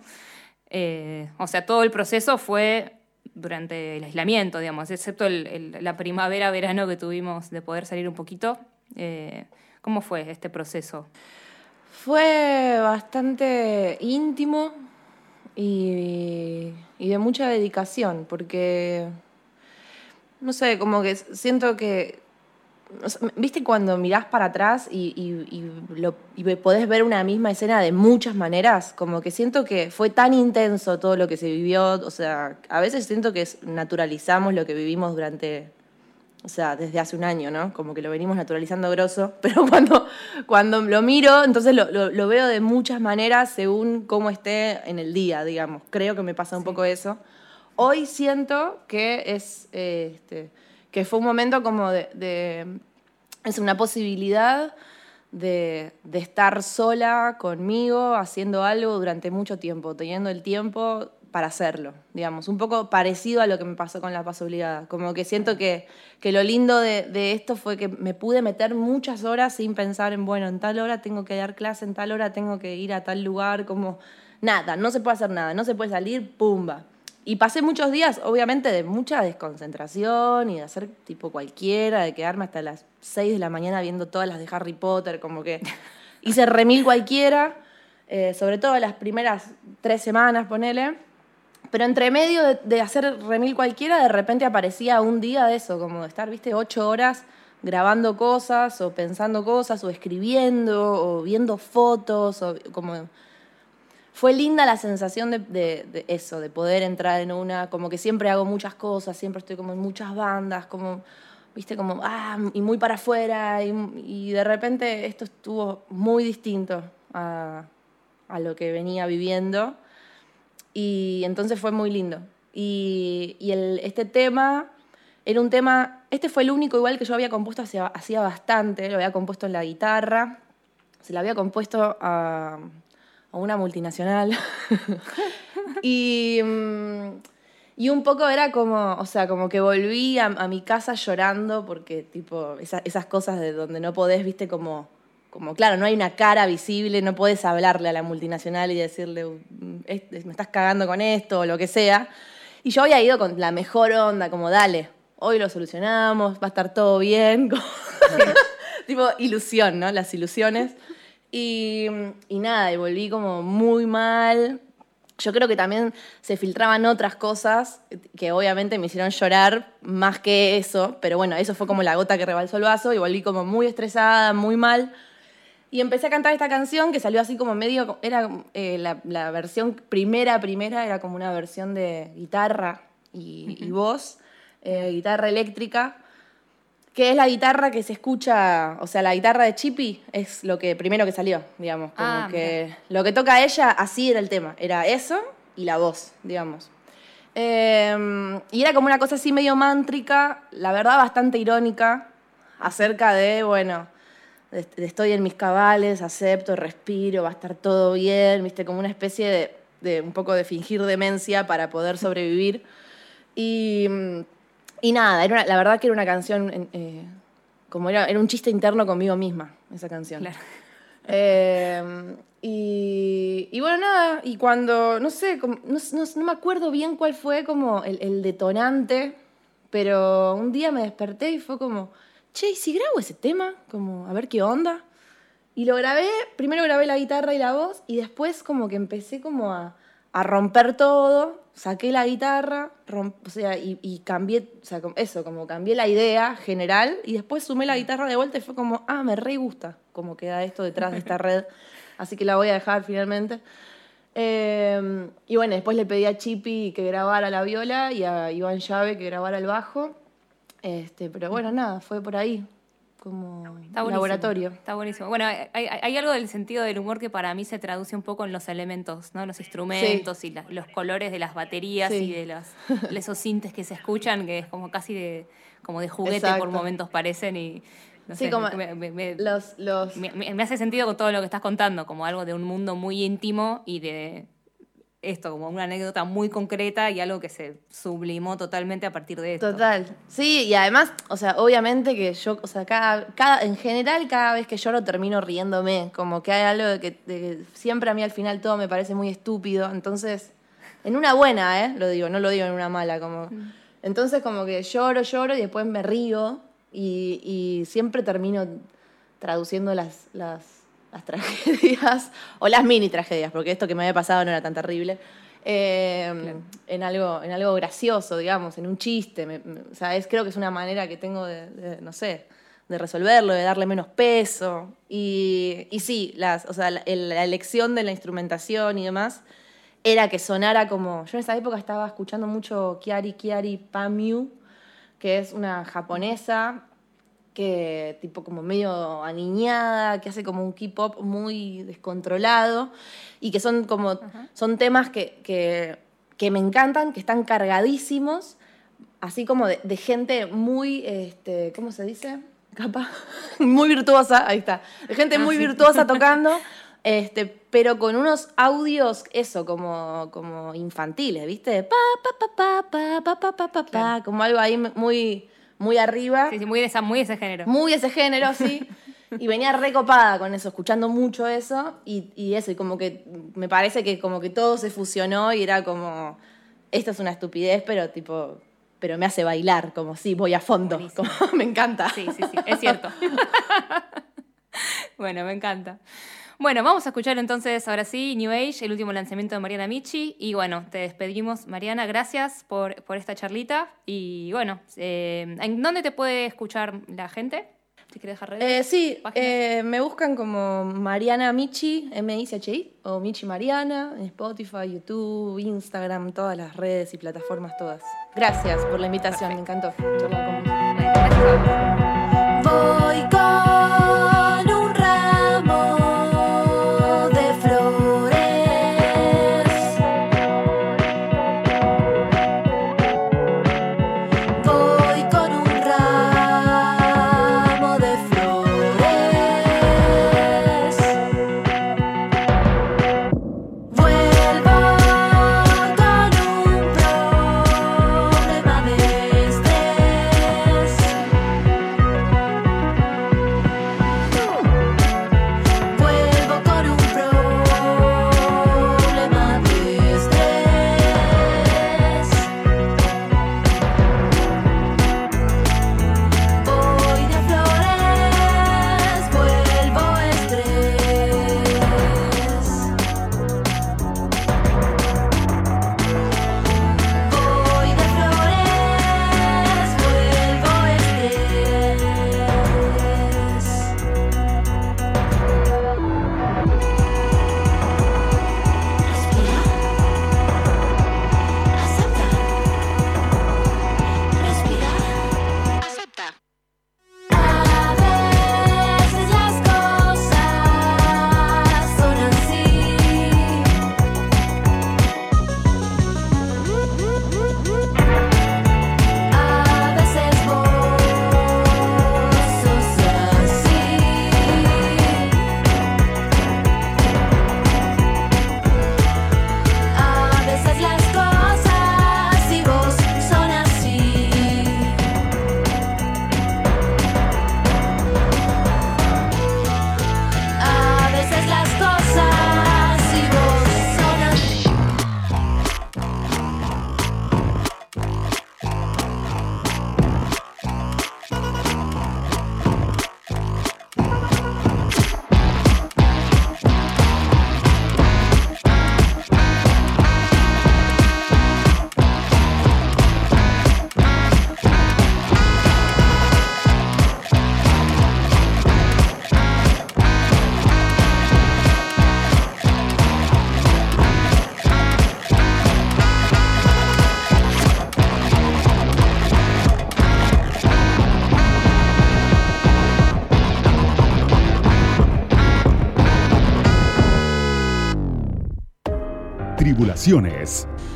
Speaker 12: Eh, o sea, todo el proceso fue durante el aislamiento, digamos, excepto la primavera-verano que tuvimos de poder salir un poquito. Eh, ¿Cómo fue este proceso?
Speaker 13: Fue bastante íntimo y, de mucha dedicación, porque, no sé, como que siento que, viste cuando mirás para atrás y, y- y podés ver una misma escena de muchas maneras, como que siento que fue tan intenso todo lo que se vivió, o sea, a veces siento que naturalizamos lo que vivimos durante o sea, desde hace un año, ¿no? Como que lo venimos naturalizando grosso, pero cuando, cuando lo miro, entonces lo, lo- lo veo de muchas maneras según cómo esté en el día, digamos. Creo que me pasa un poco eso. Hoy siento que es, eh, este, que fue un momento como de, de- es una posibilidad de, de estar sola conmigo, haciendo algo durante mucho tiempo, teniendo el tiempo para hacerlo, digamos, un poco parecido a lo que me pasó con la paz obligada. Como que siento que, que lo lindo de, de esto fue que me pude meter muchas horas sin pensar en, bueno, en tal hora tengo que dar clase, en tal hora tengo que ir a tal lugar, como nada, no se puede hacer nada, no se puede salir, pumba. Y pasé muchos días, obviamente, de mucha desconcentración y de hacer tipo cualquiera, de quedarme hasta las 6 de la mañana viendo todas las de Harry Potter, como que hice remil cualquiera, eh, sobre todo las primeras tres semanas, ponele. Pero entre medio de, de hacer remil cualquiera, de repente aparecía un día de eso, como de estar, viste, ocho horas grabando cosas, o pensando cosas, o escribiendo, o viendo fotos, o como fue linda la sensación de, de- de eso, de poder entrar en una, como que siempre hago muchas cosas, siempre estoy como en muchas bandas, como, viste, como, ah, y muy para afuera, y, y de repente esto estuvo muy distinto a, a lo que venía viviendo, y entonces fue muy lindo. Y, este tema era un tema, este fue el único igual que yo había compuesto hacía, bastante, lo había compuesto en la guitarra, se lo había compuesto a, una multinacional. y, mm, y un poco era como, o sea, como que volví a, mi casa llorando porque, tipo, esa- esas cosas de donde no podés, viste, como, como, claro, no hay una cara visible, no podés hablarle a la multinacional y decirle, "Mm, este, me estás cagando con esto o lo que sea. Y yo había ido con la mejor onda, como, dale, hoy lo solucionamos, va a estar todo bien. tipo, ilusión, ¿no? Las ilusiones. Y, y nada, y volví como muy mal. yo creo que también se filtraban otras cosas que obviamente me hicieron llorar más que eso, pero bueno, eso fue como la gota que rebalsó el vaso y volví como muy estresada, muy mal. Y empecé a cantar esta canción que salió así como medio, era eh, la, la versión primera, primera, era como una versión de guitarra y, y voz, eh, guitarra eléctrica, que es la guitarra que se escucha, o sea, la guitarra de Chippy es lo que primero que salió, digamos, como
Speaker 12: Ah,
Speaker 13: que lo que toca ella, así era el tema, era eso y la voz, digamos. Eh, y era como una cosa así medio mántrica, la verdad bastante irónica, acerca de, bueno, estoy en mis cabales, acepto, respiro, va a estar todo bien, viste, como una especie de, de un poco de fingir demencia para poder sobrevivir. Y, y nada, era una- la verdad que era una canción, eh, como era, era un chiste interno conmigo misma, esa canción. Eh, y, y bueno, nada, y cuando, no sé, como- no, no- no me acuerdo bien cuál fue como el, el detonante, pero un día me desperté y fue como, che, ¿y si grabo ese tema? Como, a ver qué onda. Y lo grabé, primero grabé la guitarra y la voz, y después como que empecé como a, a romper todo, saqué la guitarra, romp- o sea, y, y cambié, o sea, eso, como cambié la idea general, y después sumé la guitarra de vuelta y fue como, ah, me re gusta cómo queda esto detrás de esta red, así que la voy a dejar finalmente. Eh, y bueno, después le pedí a Chippy que grabara la viola y a Iván Llave que grabara el bajo. Este, pero bueno, nada, fue por ahí, como
Speaker 12: Está
Speaker 13: laboratorio.
Speaker 12: Está buenísimo. Bueno, hay, hay- algo del sentido del humor que para mí se traduce un poco en los elementos, ¿no? Los instrumentos y la- los colores de las baterías
Speaker 13: Sí.
Speaker 12: y de los, de esos sintes que se escuchan, que es como casi de, como de juguete por momentos parecen y... No
Speaker 13: Sí,
Speaker 12: sé,
Speaker 13: como
Speaker 12: me, me- me-
Speaker 13: los, los...
Speaker 12: me hace sentido con todo lo que estás contando, como algo de un mundo muy íntimo y de esto, como una anécdota muy concreta y algo que se sublimó totalmente a partir de esto.
Speaker 13: Total. Sí, y además, o sea, obviamente que yo, o sea, cada, cada, en general, cada vez que lloro termino riéndome. Como que hay algo de que, de que siempre a mí al final todo me parece muy estúpido. Entonces, en una buena, ¿eh? Lo digo, no lo digo en una mala. Como... Entonces, como que lloro, lloro y después me río. Y, y siempre termino traduciendo las, las, las tragedias, o las mini tragedias, porque esto que me había pasado no era tan terrible, eh, en, algo, en algo gracioso, digamos, en un chiste. me- me- o sea, es, creo que es una manera que tengo de, de, no sé, de resolverlo, de darle menos peso. Y, y sí, las, o sea, la elección de la instrumentación y demás era que sonara como... Yo en esa época estaba escuchando mucho Kiari Kiari Pamyu, que es una japonesa que tipo como medio aniñada, que hace como un K-pop muy descontrolado y que son como son temas que, que, que me encantan, que están cargadísimos, así como de, de gente muy, este, ¿cómo se dice? Capa, muy virtuosa, ahí está, de gente
Speaker 12: Ah,
Speaker 13: muy
Speaker 12: sí.
Speaker 13: virtuosa tocando, este, pero con unos audios, eso, como, como infantiles, ¿viste? Pa, pa, pa, pa, pa, pa, pa, pa, pa, pa, como algo ahí muy, muy arriba.
Speaker 12: Sí, sí, muy de, esa, muy de ese género.
Speaker 13: Muy ese género, sí. Y venía recopada con eso, escuchando mucho eso. Y, y eso, y como que me parece que como que todo se fusionó y era como, esto es una estupidez, pero tipo, pero me hace bailar, como sí, voy a fondo. Como, me encanta.
Speaker 12: Sí, sí, sí, es cierto. bueno, me encanta. Bueno, vamos a escuchar entonces ahora sí New Age, el último lanzamiento de Mariana Michi. Y bueno, te despedimos, Mariana. Gracias por, por esta charlita. Y bueno, eh, ¿en dónde te puede escuchar la gente? Si quieres dejar redes.
Speaker 13: Eh, sí, eh, me buscan como Mariana Michi, M-I-C-H-I, o Michi Mariana, en Spotify, YouTube, Instagram, todas las redes y plataformas todas. Gracias por la invitación, me encantó charlar con vos.
Speaker 14: Voy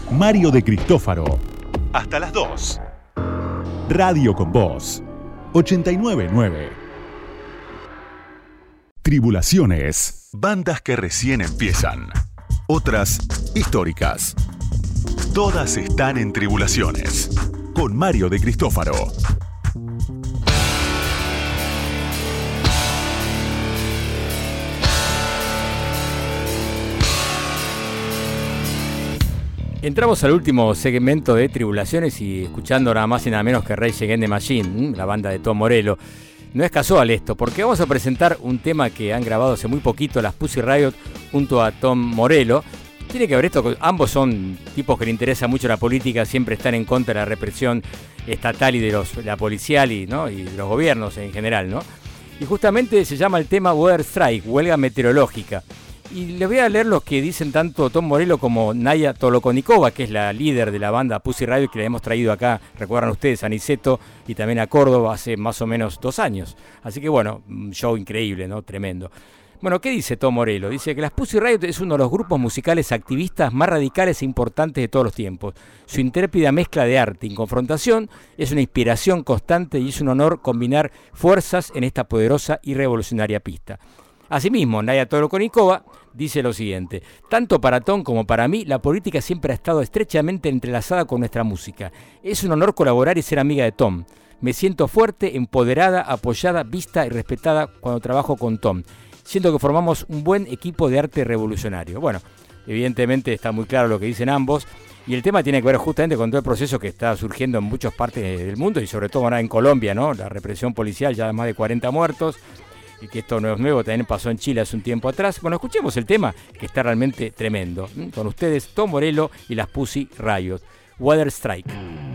Speaker 1: Mario de Cristófaro. Hasta las 2. Radio con Voz. 899. Tribulaciones. Bandas que recién empiezan. Otras históricas. Todas están en Tribulaciones. Con Mario de Cristófaro.
Speaker 2: Entramos al último segmento de Tribulaciones y escuchando nada más y nada menos que Rage Against the Machine, la banda de Tom Morello. No es casual esto, porque vamos a presentar un tema que han grabado hace muy poquito las Pussy Riot junto a Tom Morello. Tiene que ver esto, ambos son tipos que le interesa mucho la política, siempre están en contra de la represión estatal y de los, la policial y de los gobiernos en general, ¿no? Y justamente se llama el tema Weather Strike, huelga meteorológica. Y les voy a leer los que dicen tanto Tom Morello como Naya Tolokonikova, que es la líder de la banda Pussy Riot, que la hemos traído acá, recuerdan ustedes, a Niceto y también a Córdoba hace más o menos dos años. Así que bueno, un show increíble, ¿no? Tremendo. Bueno, ¿qué dice Tom Morello? Dice que las Pussy Riot es uno de los grupos musicales activistas más radicales e importantes de todos los tiempos. Su intrépida mezcla de arte y confrontación es una inspiración constante y es un honor combinar fuerzas en esta poderosa y revolucionaria pista. Asimismo, Naya Tolokonikova dice lo siguiente, tanto para Tom como para mí, la política siempre ha estado estrechamente entrelazada con nuestra música. Es un honor colaborar y ser amiga de Tom. Me siento fuerte, empoderada, apoyada, vista y respetada cuando trabajo con Tom. Siento que formamos un buen equipo de arte revolucionario. Bueno, evidentemente está muy claro lo que dicen ambos. Y el tema tiene que ver justamente con todo el proceso que está surgiendo en muchas partes del mundo y sobre todo ahora en Colombia, ¿no? La represión policial, ya más de 40 muertos y que esto no es nuevo, también pasó en Chile hace un tiempo atrás. Bueno, escuchemos el tema que está realmente tremendo. Con ustedes, Tom Morello y las Pussy Riot. Weather Strike.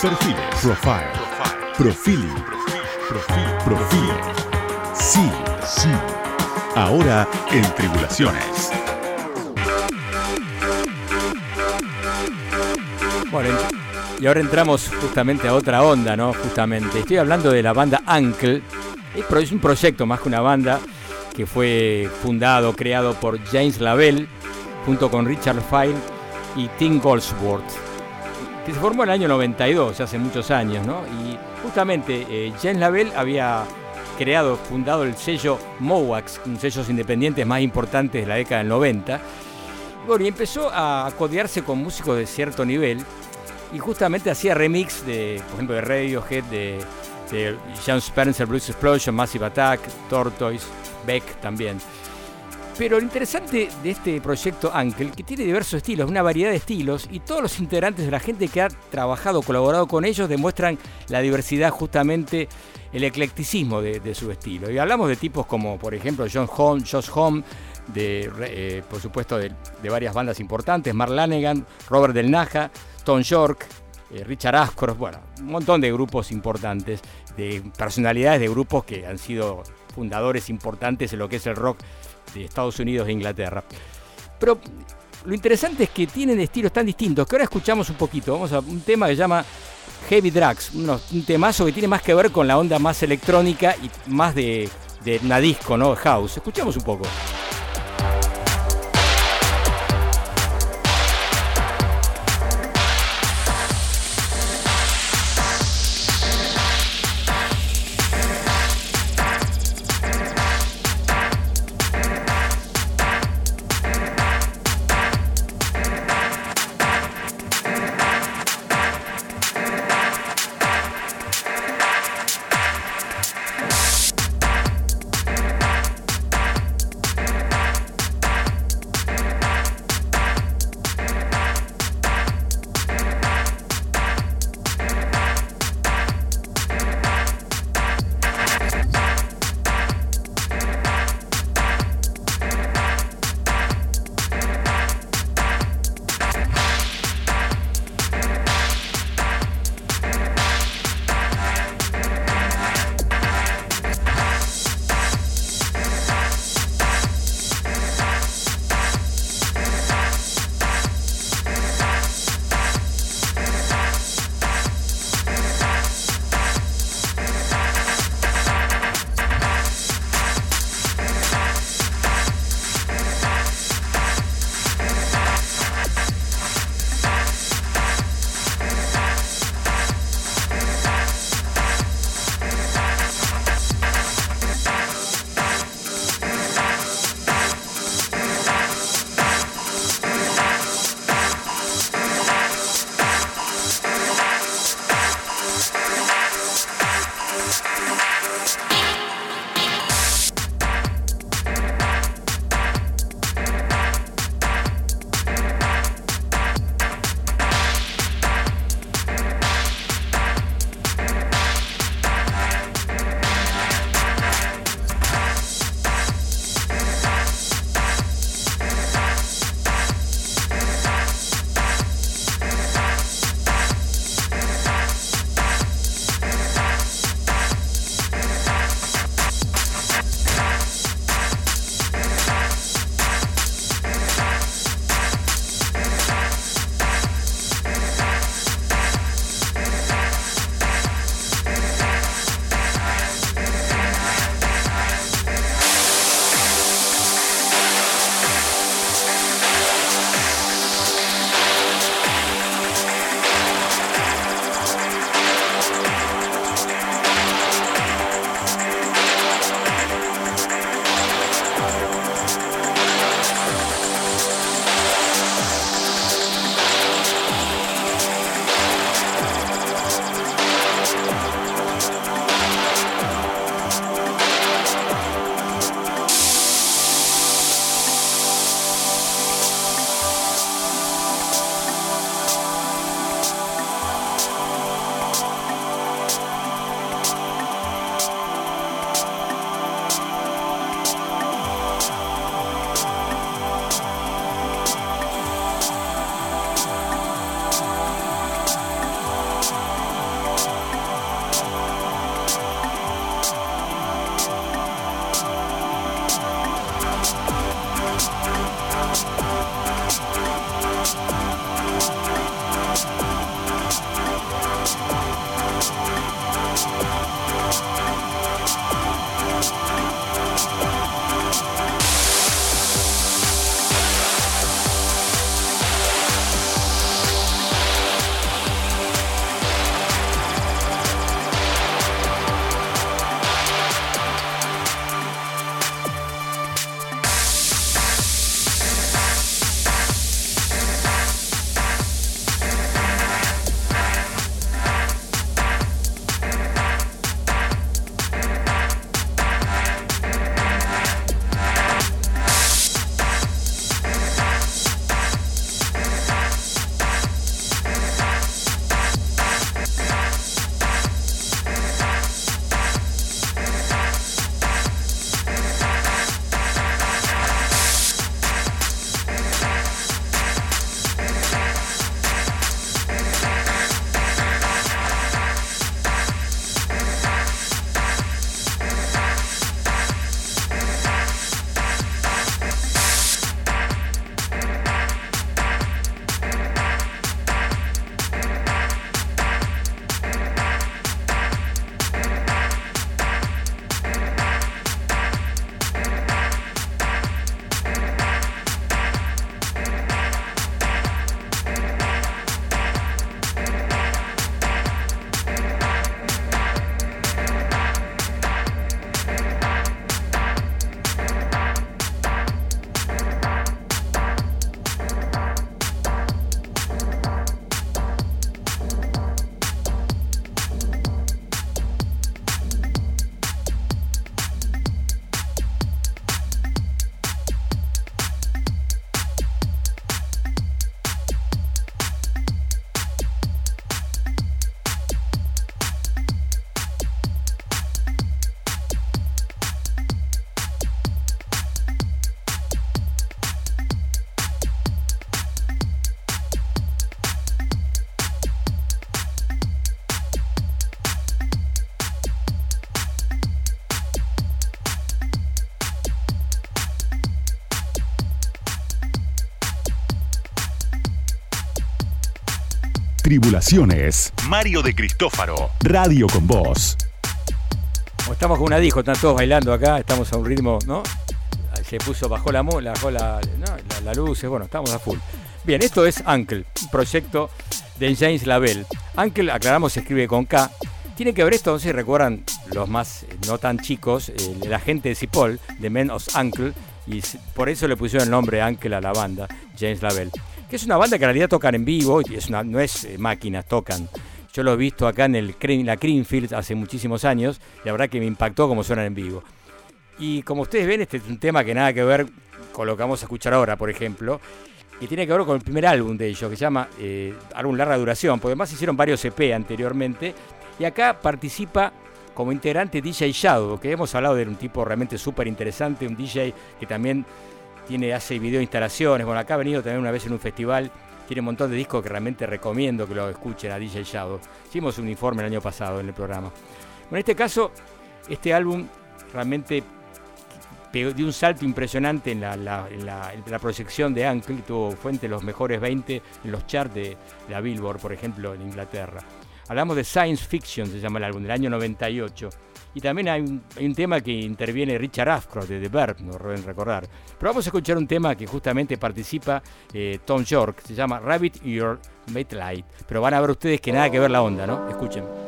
Speaker 1: Perfiles, profile, profiling, profil. Sí, sí. Ahora en Tribulaciones.
Speaker 2: Bueno, y ahora entramos justamente a otra onda, ¿no? Justamente. Estoy hablando de la banda Uncle. Es un proyecto más que una banda que fue fundado, creado por James Lavelle junto con Richard Fine y Tim Goldsworth, se formó en el año 92, hace muchos años, ¿no? Y justamente eh, James Lavelle había creado, fundado el sello Mowax, un sellos independientes más importantes de la década del 90. Bueno, y empezó a codearse con músicos de cierto nivel y justamente hacía remix de, por ejemplo, de Radiohead, de, de John Spencer, Blues Explosion, Massive Attack, Tortoise, Beck también. Pero lo interesante de este proyecto Uncle, que tiene diversos estilos, una variedad de estilos, y todos los integrantes de la gente que ha trabajado, colaborado con ellos, demuestran la diversidad, justamente el eclecticismo de, su estilo. Y hablamos de tipos como, por ejemplo, John Home, Josh Home, de, eh, por supuesto, de, de varias bandas importantes, Mark Lanegan, Robert Del Naja, Tom York, eh, Richard Ashcroft, bueno, un montón de grupos importantes, de personalidades de grupos que han sido fundadores importantes en lo que es el rock Estados Unidos e Inglaterra. Pero lo interesante es que tienen estilos tan distintos que ahora escuchamos un poquito. Vamos a un tema que se llama Heavy Drugs, un temazo que tiene más que ver con la onda más electrónica y más de, de una disco, ¿no? House. Escuchamos un poco.
Speaker 1: Tribulaciones. Mario de Cristófaro. Radio con Voz.
Speaker 2: Como estamos con una disco, están todos bailando acá, estamos a un ritmo, ¿no? Se puso, bajó la, la, bajó la, ¿no? la, la luz, bueno, estamos a full. Bien, esto es Uncle, un proyecto de James Lavelle. Uncle, aclaramos, se escribe con K. Tiene que ver esto, no sé si recuerdan los más eh, no tan chicos, eh, la gente de Cipoll, de Men of Uncle, y por eso le pusieron el nombre Uncle a la banda, James Lavelle. Que es una banda que en realidad tocan en vivo, y es una, no es eh, máquinas, tocan. Yo lo he visto acá en el, la Creamfield hace muchísimos años, y la verdad que me impactó cómo suenan en vivo. Y como ustedes ven, este es un tema que nada que ver con lo que vamos a escuchar ahora, por ejemplo, y tiene que ver con el primer álbum de ellos, que se llama eh, Álbum Larga Duración, porque además hicieron varios EP anteriormente, y acá participa como integrante DJ Shadow, que hemos hablado de un tipo realmente súper interesante, un DJ que también tiene, hace video instalaciones, bueno, acá ha venido también una vez en un festival, tiene un montón de discos que realmente recomiendo que lo escuchen a DJ Shadow. Hicimos un informe el año pasado en el programa. Bueno, en este caso, este álbum realmente dio un salto impresionante en la proyección de Uncle, tuvo, fue entre los mejores 20 en los charts de la Billboard, por ejemplo, en Inglaterra. Hablamos de Science Fiction, se llama el álbum, del año 98. Y también hay un, hay un tema que interviene Richard Ashcroft de The Verb, no deben recordar. Pero vamos a escuchar un tema que justamente participa eh, Tom York, se llama Rabbit Your Mate Light. Pero van a ver ustedes que nada que ver la onda, ¿no? Escuchen.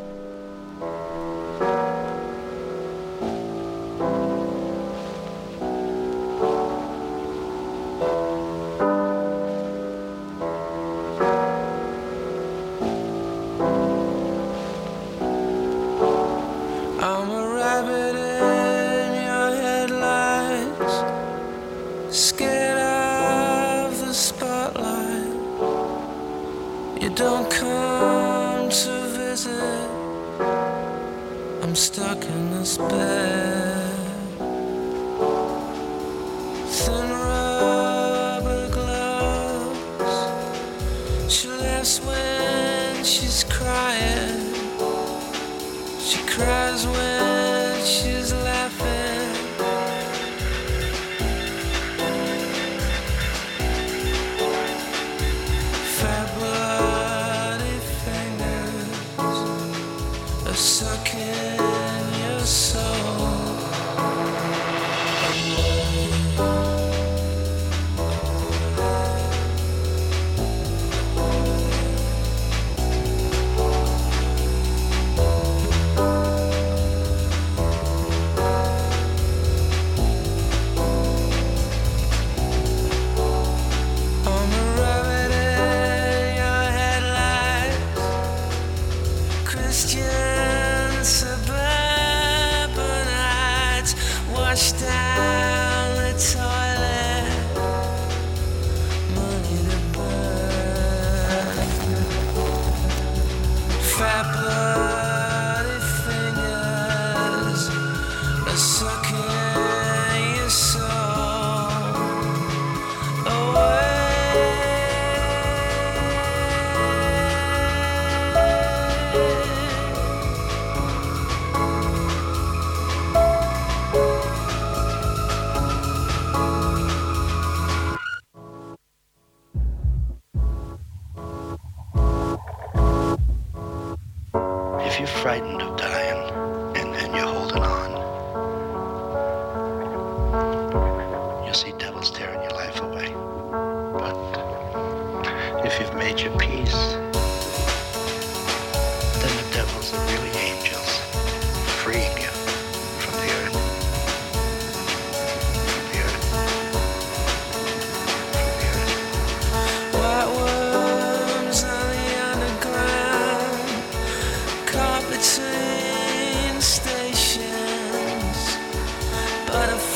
Speaker 2: butterfly.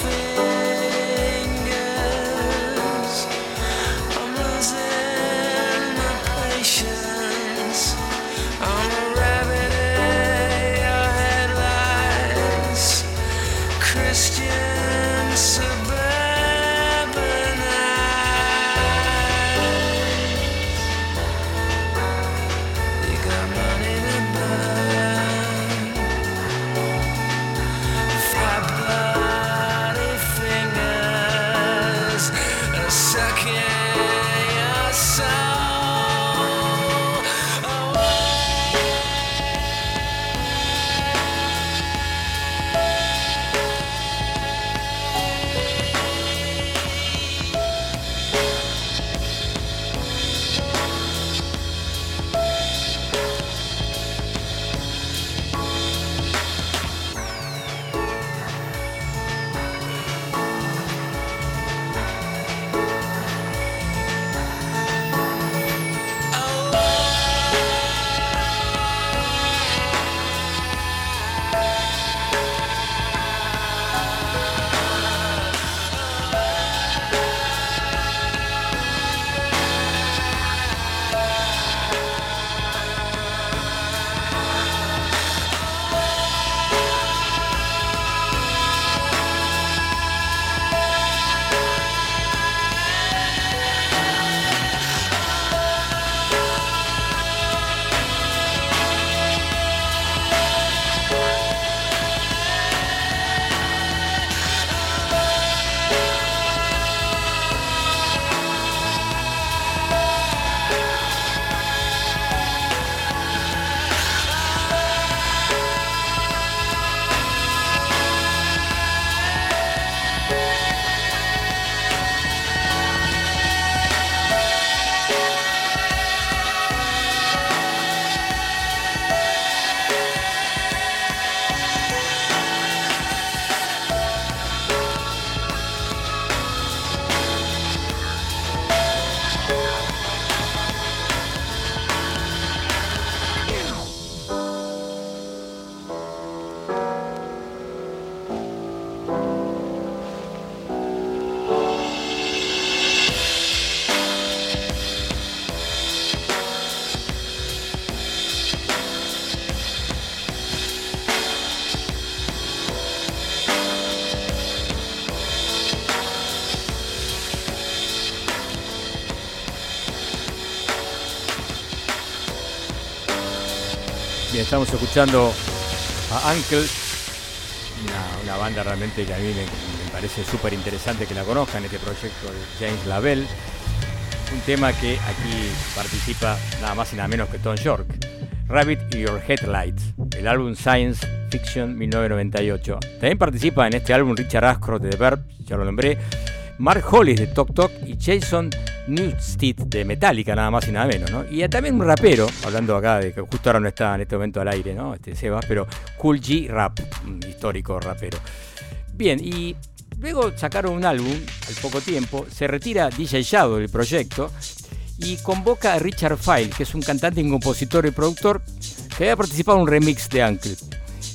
Speaker 2: Estamos escuchando a Uncle, una, banda realmente que a mí me, me parece súper interesante que la conozcan, este proyecto de James Lavelle. Un tema que aquí participa nada más y nada menos que Tom York. Rabbit y Your Headlights, el álbum Science Fiction 1998. También participa en este álbum Richard Ashcroft de The Verb, ya lo nombré, Mark Hollis de Tok Tok y Jason Newsted Metallica, nada más y nada menos, ¿no? Y también un rapero, hablando acá de que justo ahora no está en este momento al aire, ¿no? Este Sebas, pero Cool G Rap, un histórico rapero. Bien, y luego sacaron un álbum al poco tiempo, se retira DJ Shadow del proyecto y convoca a Richard File, que es un cantante, un compositor y productor que había participado en un remix de Uncle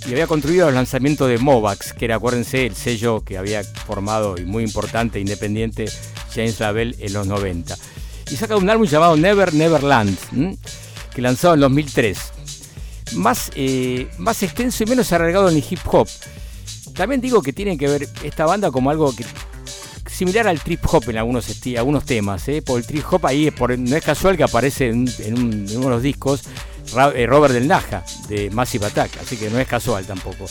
Speaker 2: y había contribuido al lanzamiento de Movax, que era, acuérdense, el sello que había formado y muy importante, independiente, James Lavelle en los 90. Y saca un álbum llamado Never Neverland, que lanzó en 2003. Más, eh, más extenso y menos arraigado en el hip hop. También digo que tiene que ver esta banda como algo similar al trip hop en algunos, algunos temas, ¿eh? porque el trip hop ahí por- no es casual que aparece en, en un- en uno de los discos eh, Robert Del Naja de Massive Attack, así que no es casual tampoco.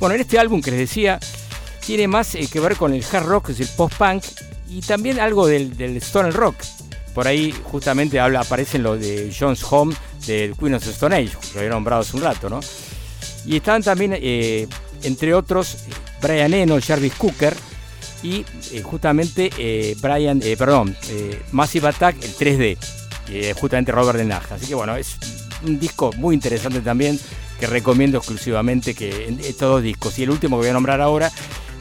Speaker 2: Bueno, en este álbum que les decía, tiene más eh, que ver con el hard rock, es el post-punk y también algo del, del stoner rock. Por ahí justamente aparecen los de John's Home del Queen of Stone Age, que había nombrado hace un rato, ¿no? Y estaban también, eh, entre otros, eh, Brian Eno, Jarvis Cooker y eh, justamente Brian, perdón, Massive Attack, el 3D, eh, justamente Robert de Naja. Así que bueno, es un disco muy interesante también que recomiendo exclusivamente que estos dos discos. Y el último que voy a nombrar ahora,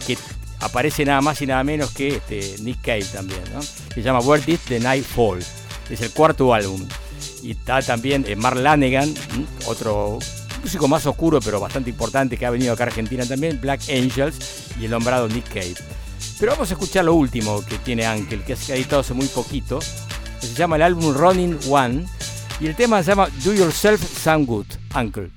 Speaker 2: que aparece nada más y nada menos que este, Nick Cave también, ¿no? se llama Where Did the Night Fall. Es el cuarto álbum. Y está también eh, Mark Lanegan, otro músico más oscuro pero bastante importante que ha venido acá a Argentina también, Black Angels y el nombrado Nick Cave. Pero vamos a escuchar lo último que tiene Ankel, que ha editado hace muy poquito. Se llama el álbum Running One. Y el tema se llama Do Yourself Sound Good, Uncle.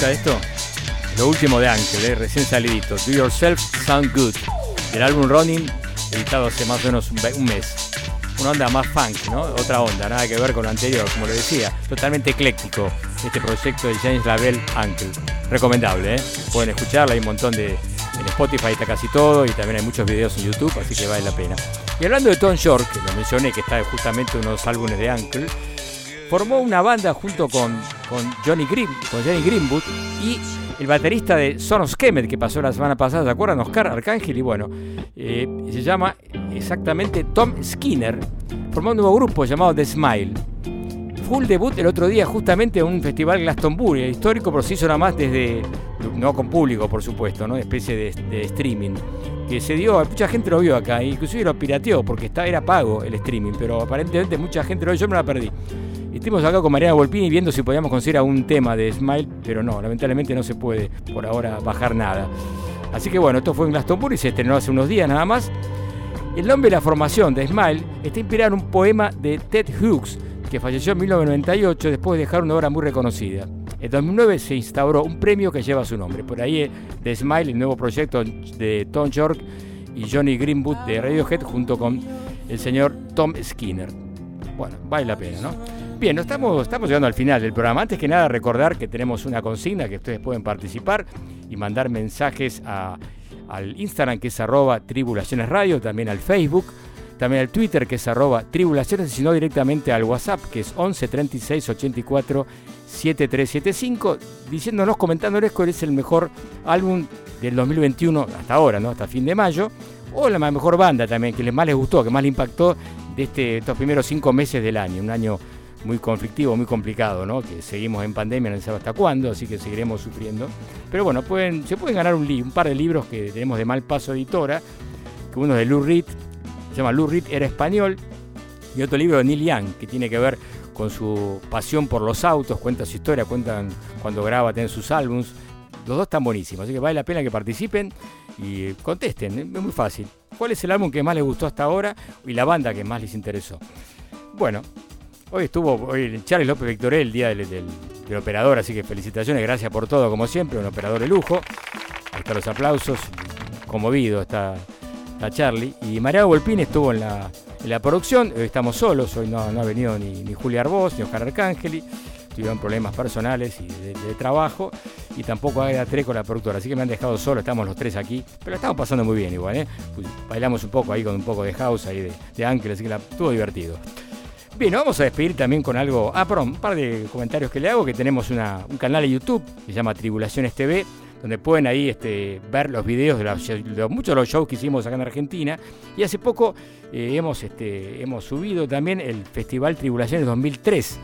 Speaker 2: Gusta esto? Lo último de Ángel, eh, recién salidito. Do Yourself Sound Good. Del álbum Running, editado hace más o menos un, mes. Una onda más funk. Otra onda, nada que ver con lo anterior, como le decía. Totalmente ecléctico este proyecto de James Labelle Ángel. Recomendable, ¿eh? Pueden escucharla, hay un montón de... En Spotify está casi todo y también hay muchos videos en YouTube, así que vale la pena. Y hablando de Tom York, que lo mencioné, que está justamente en unos álbumes de Ángel, formó una banda junto con, con Johnny Green, con Johnny Greenwood y el baterista de Son of Kemet que pasó la semana pasada, ¿se acuerdan? Oscar Arcángel y bueno, eh, se llama exactamente Tom Skinner, formó un nuevo grupo llamado The Smile. Fue un debut el otro día justamente en un festival Glastonbury, histórico, pero se hizo nada más desde, no con público por supuesto, ¿no? especie de, streaming, que se dio, mucha gente lo vio acá, inclusive lo pirateó porque está, era pago el streaming, pero aparentemente mucha gente lo vio, yo me la perdí. Estuvimos acá con Mariana Volpini viendo si podíamos conseguir algún tema de Smile, pero no, lamentablemente no se puede por ahora bajar nada. Así que bueno, esto fue en Glastonbury, se estrenó hace unos días nada más. El nombre de la formación de Smile está inspirado en un poema de Ted Hughes, que falleció en 1998 después de dejar una obra muy reconocida. En 2009 se instauró un premio que lleva su nombre. Por ahí eh, The Smile, el nuevo proyecto de Tom York y Johnny Greenwood de Radiohead junto con el señor Tom Skinner. Bueno, vale la pena, ¿no? Bien, estamos, estamos llegando al final del programa. Antes que nada, recordar que tenemos una consigna que ustedes pueden participar y mandar mensajes a- al Instagram que es arroba tribulaciones radio, también al Facebook, también al Twitter que es arroba tribulaciones, y si no directamente al WhatsApp que es 11 36 84 7375, diciéndonos, comentándoles cuál es el mejor álbum del 2021 hasta ahora, ¿no? Hasta fin de mayo, o la mejor banda también, que les más les gustó, que más les impactó de este, estos primeros cinco meses del año, un año muy conflictivo, muy complicado, ¿no? Que seguimos en pandemia, no sabe hasta cuándo, así que seguiremos sufriendo. Pero bueno, pueden, se pueden ganar un, un par de libros que tenemos de Mal Paso Editora, que uno es de Lou Reed, se llama Lou Reed, era español, y otro libro de Neil Young, que tiene que ver con su pasión por los autos, cuenta su historia, cuentan cuando graba, tiene sus álbums. Los dos están buenísimos, así que vale la pena que participen y contesten, es muy fácil. ¿Cuál es el álbum que más les gustó hasta ahora y la banda que más les interesó? Bueno, hoy estuvo hoy Charles López Victoré, el día del, operador, así que felicitaciones, gracias por todo, como siempre, un operador de lujo. Ahí están los aplausos, conmovido está, Charlie. Y Mariano Volpín estuvo en la, producción, hoy estamos solos, hoy no, ha venido ni, ni Julia Arbós, ni Oscar Arcángeli, tuvieron problemas personales y de, trabajo, y tampoco Aida Treco, la productora, así que me han dejado solo, estamos los tres aquí, pero estamos pasando muy bien igual, ¿eh? Pues bailamos un poco ahí con un poco de house ahí de, de Ángel, así que la, estuvo divertido. Bien, vamos a despedir también con algo. Ah, perdón, un par de comentarios que le hago, que tenemos una- un canal de YouTube que se llama Tribulaciones TV, donde pueden ahí este, ver los videos de muchos de los shows que hicimos acá en Argentina. Y hace poco eh, hemos, este, hemos subido también el Festival Tribulaciones 2003,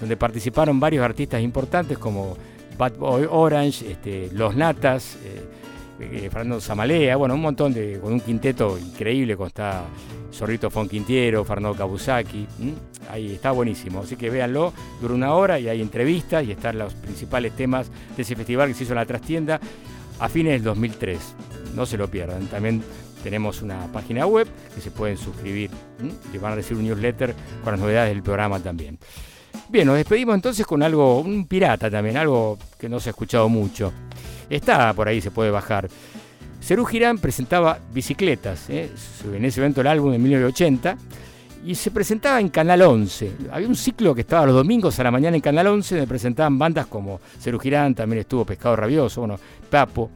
Speaker 2: donde participaron varios artistas importantes como Bad Boy Orange, este, Los Natas, eh, eh, Fernando Zamalea, bueno, un montón de, con un quinteto increíble, con está Zorrito Fonquintiero, Fernando Kabusaki, ahí está buenísimo, así que véanlo, dura una hora y hay entrevistas y están los principales temas de ese festival que se hizo en la trastienda a fines del 2003, no se lo pierdan, también tenemos una página web que se pueden suscribir ¿m? y van a recibir un newsletter con las novedades del programa también. Bien, nos despedimos entonces con algo, un pirata también, algo que no se ha escuchado mucho. Está por ahí, se puede bajar. Cerú Girán presentaba bicicletas, ¿eh? en ese evento el álbum de 1980, y se presentaba en Canal 11. Había un ciclo que estaba los domingos a la mañana en Canal 11, donde presentaban bandas como Cerú Girán, también estuvo Pescado Rabioso, bueno, Papo.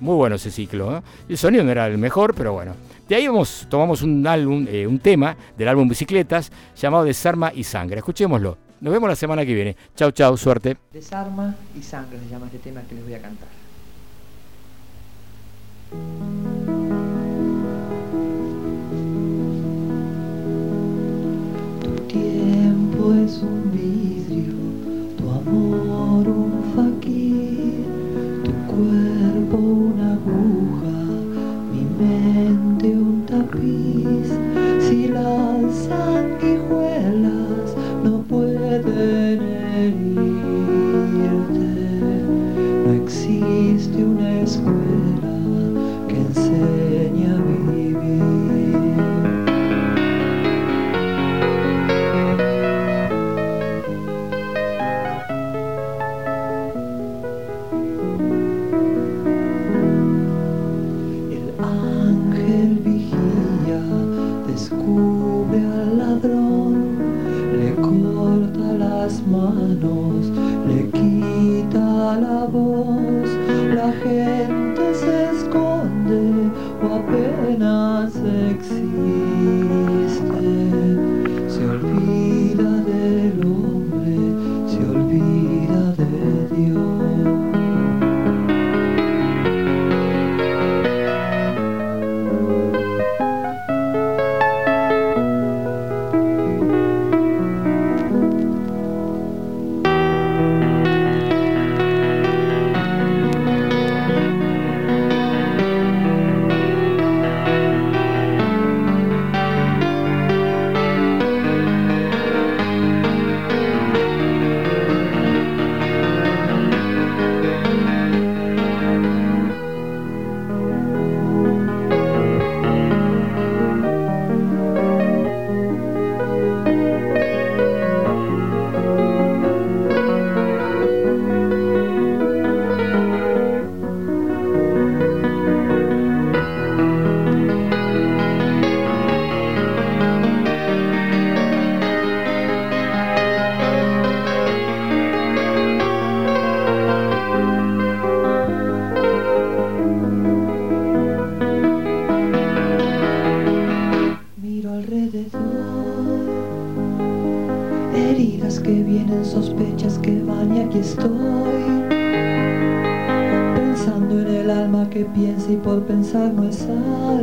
Speaker 2: Muy bueno ese ciclo. ¿no? El sonido no era el mejor, pero bueno. De ahí vamos, tomamos un álbum, eh, un tema del álbum Bicicletas llamado Desarma y Sangre. Escuchémoslo. Nos vemos la semana que viene. Chau, chau, suerte.
Speaker 15: Desarma y sangre se llama este tema que les voy a cantar.
Speaker 16: Tu tiempo es un vidrio, tu amor un faquir, tu cuerpo una aguja, mi mente un tapiz. Si las por pensar no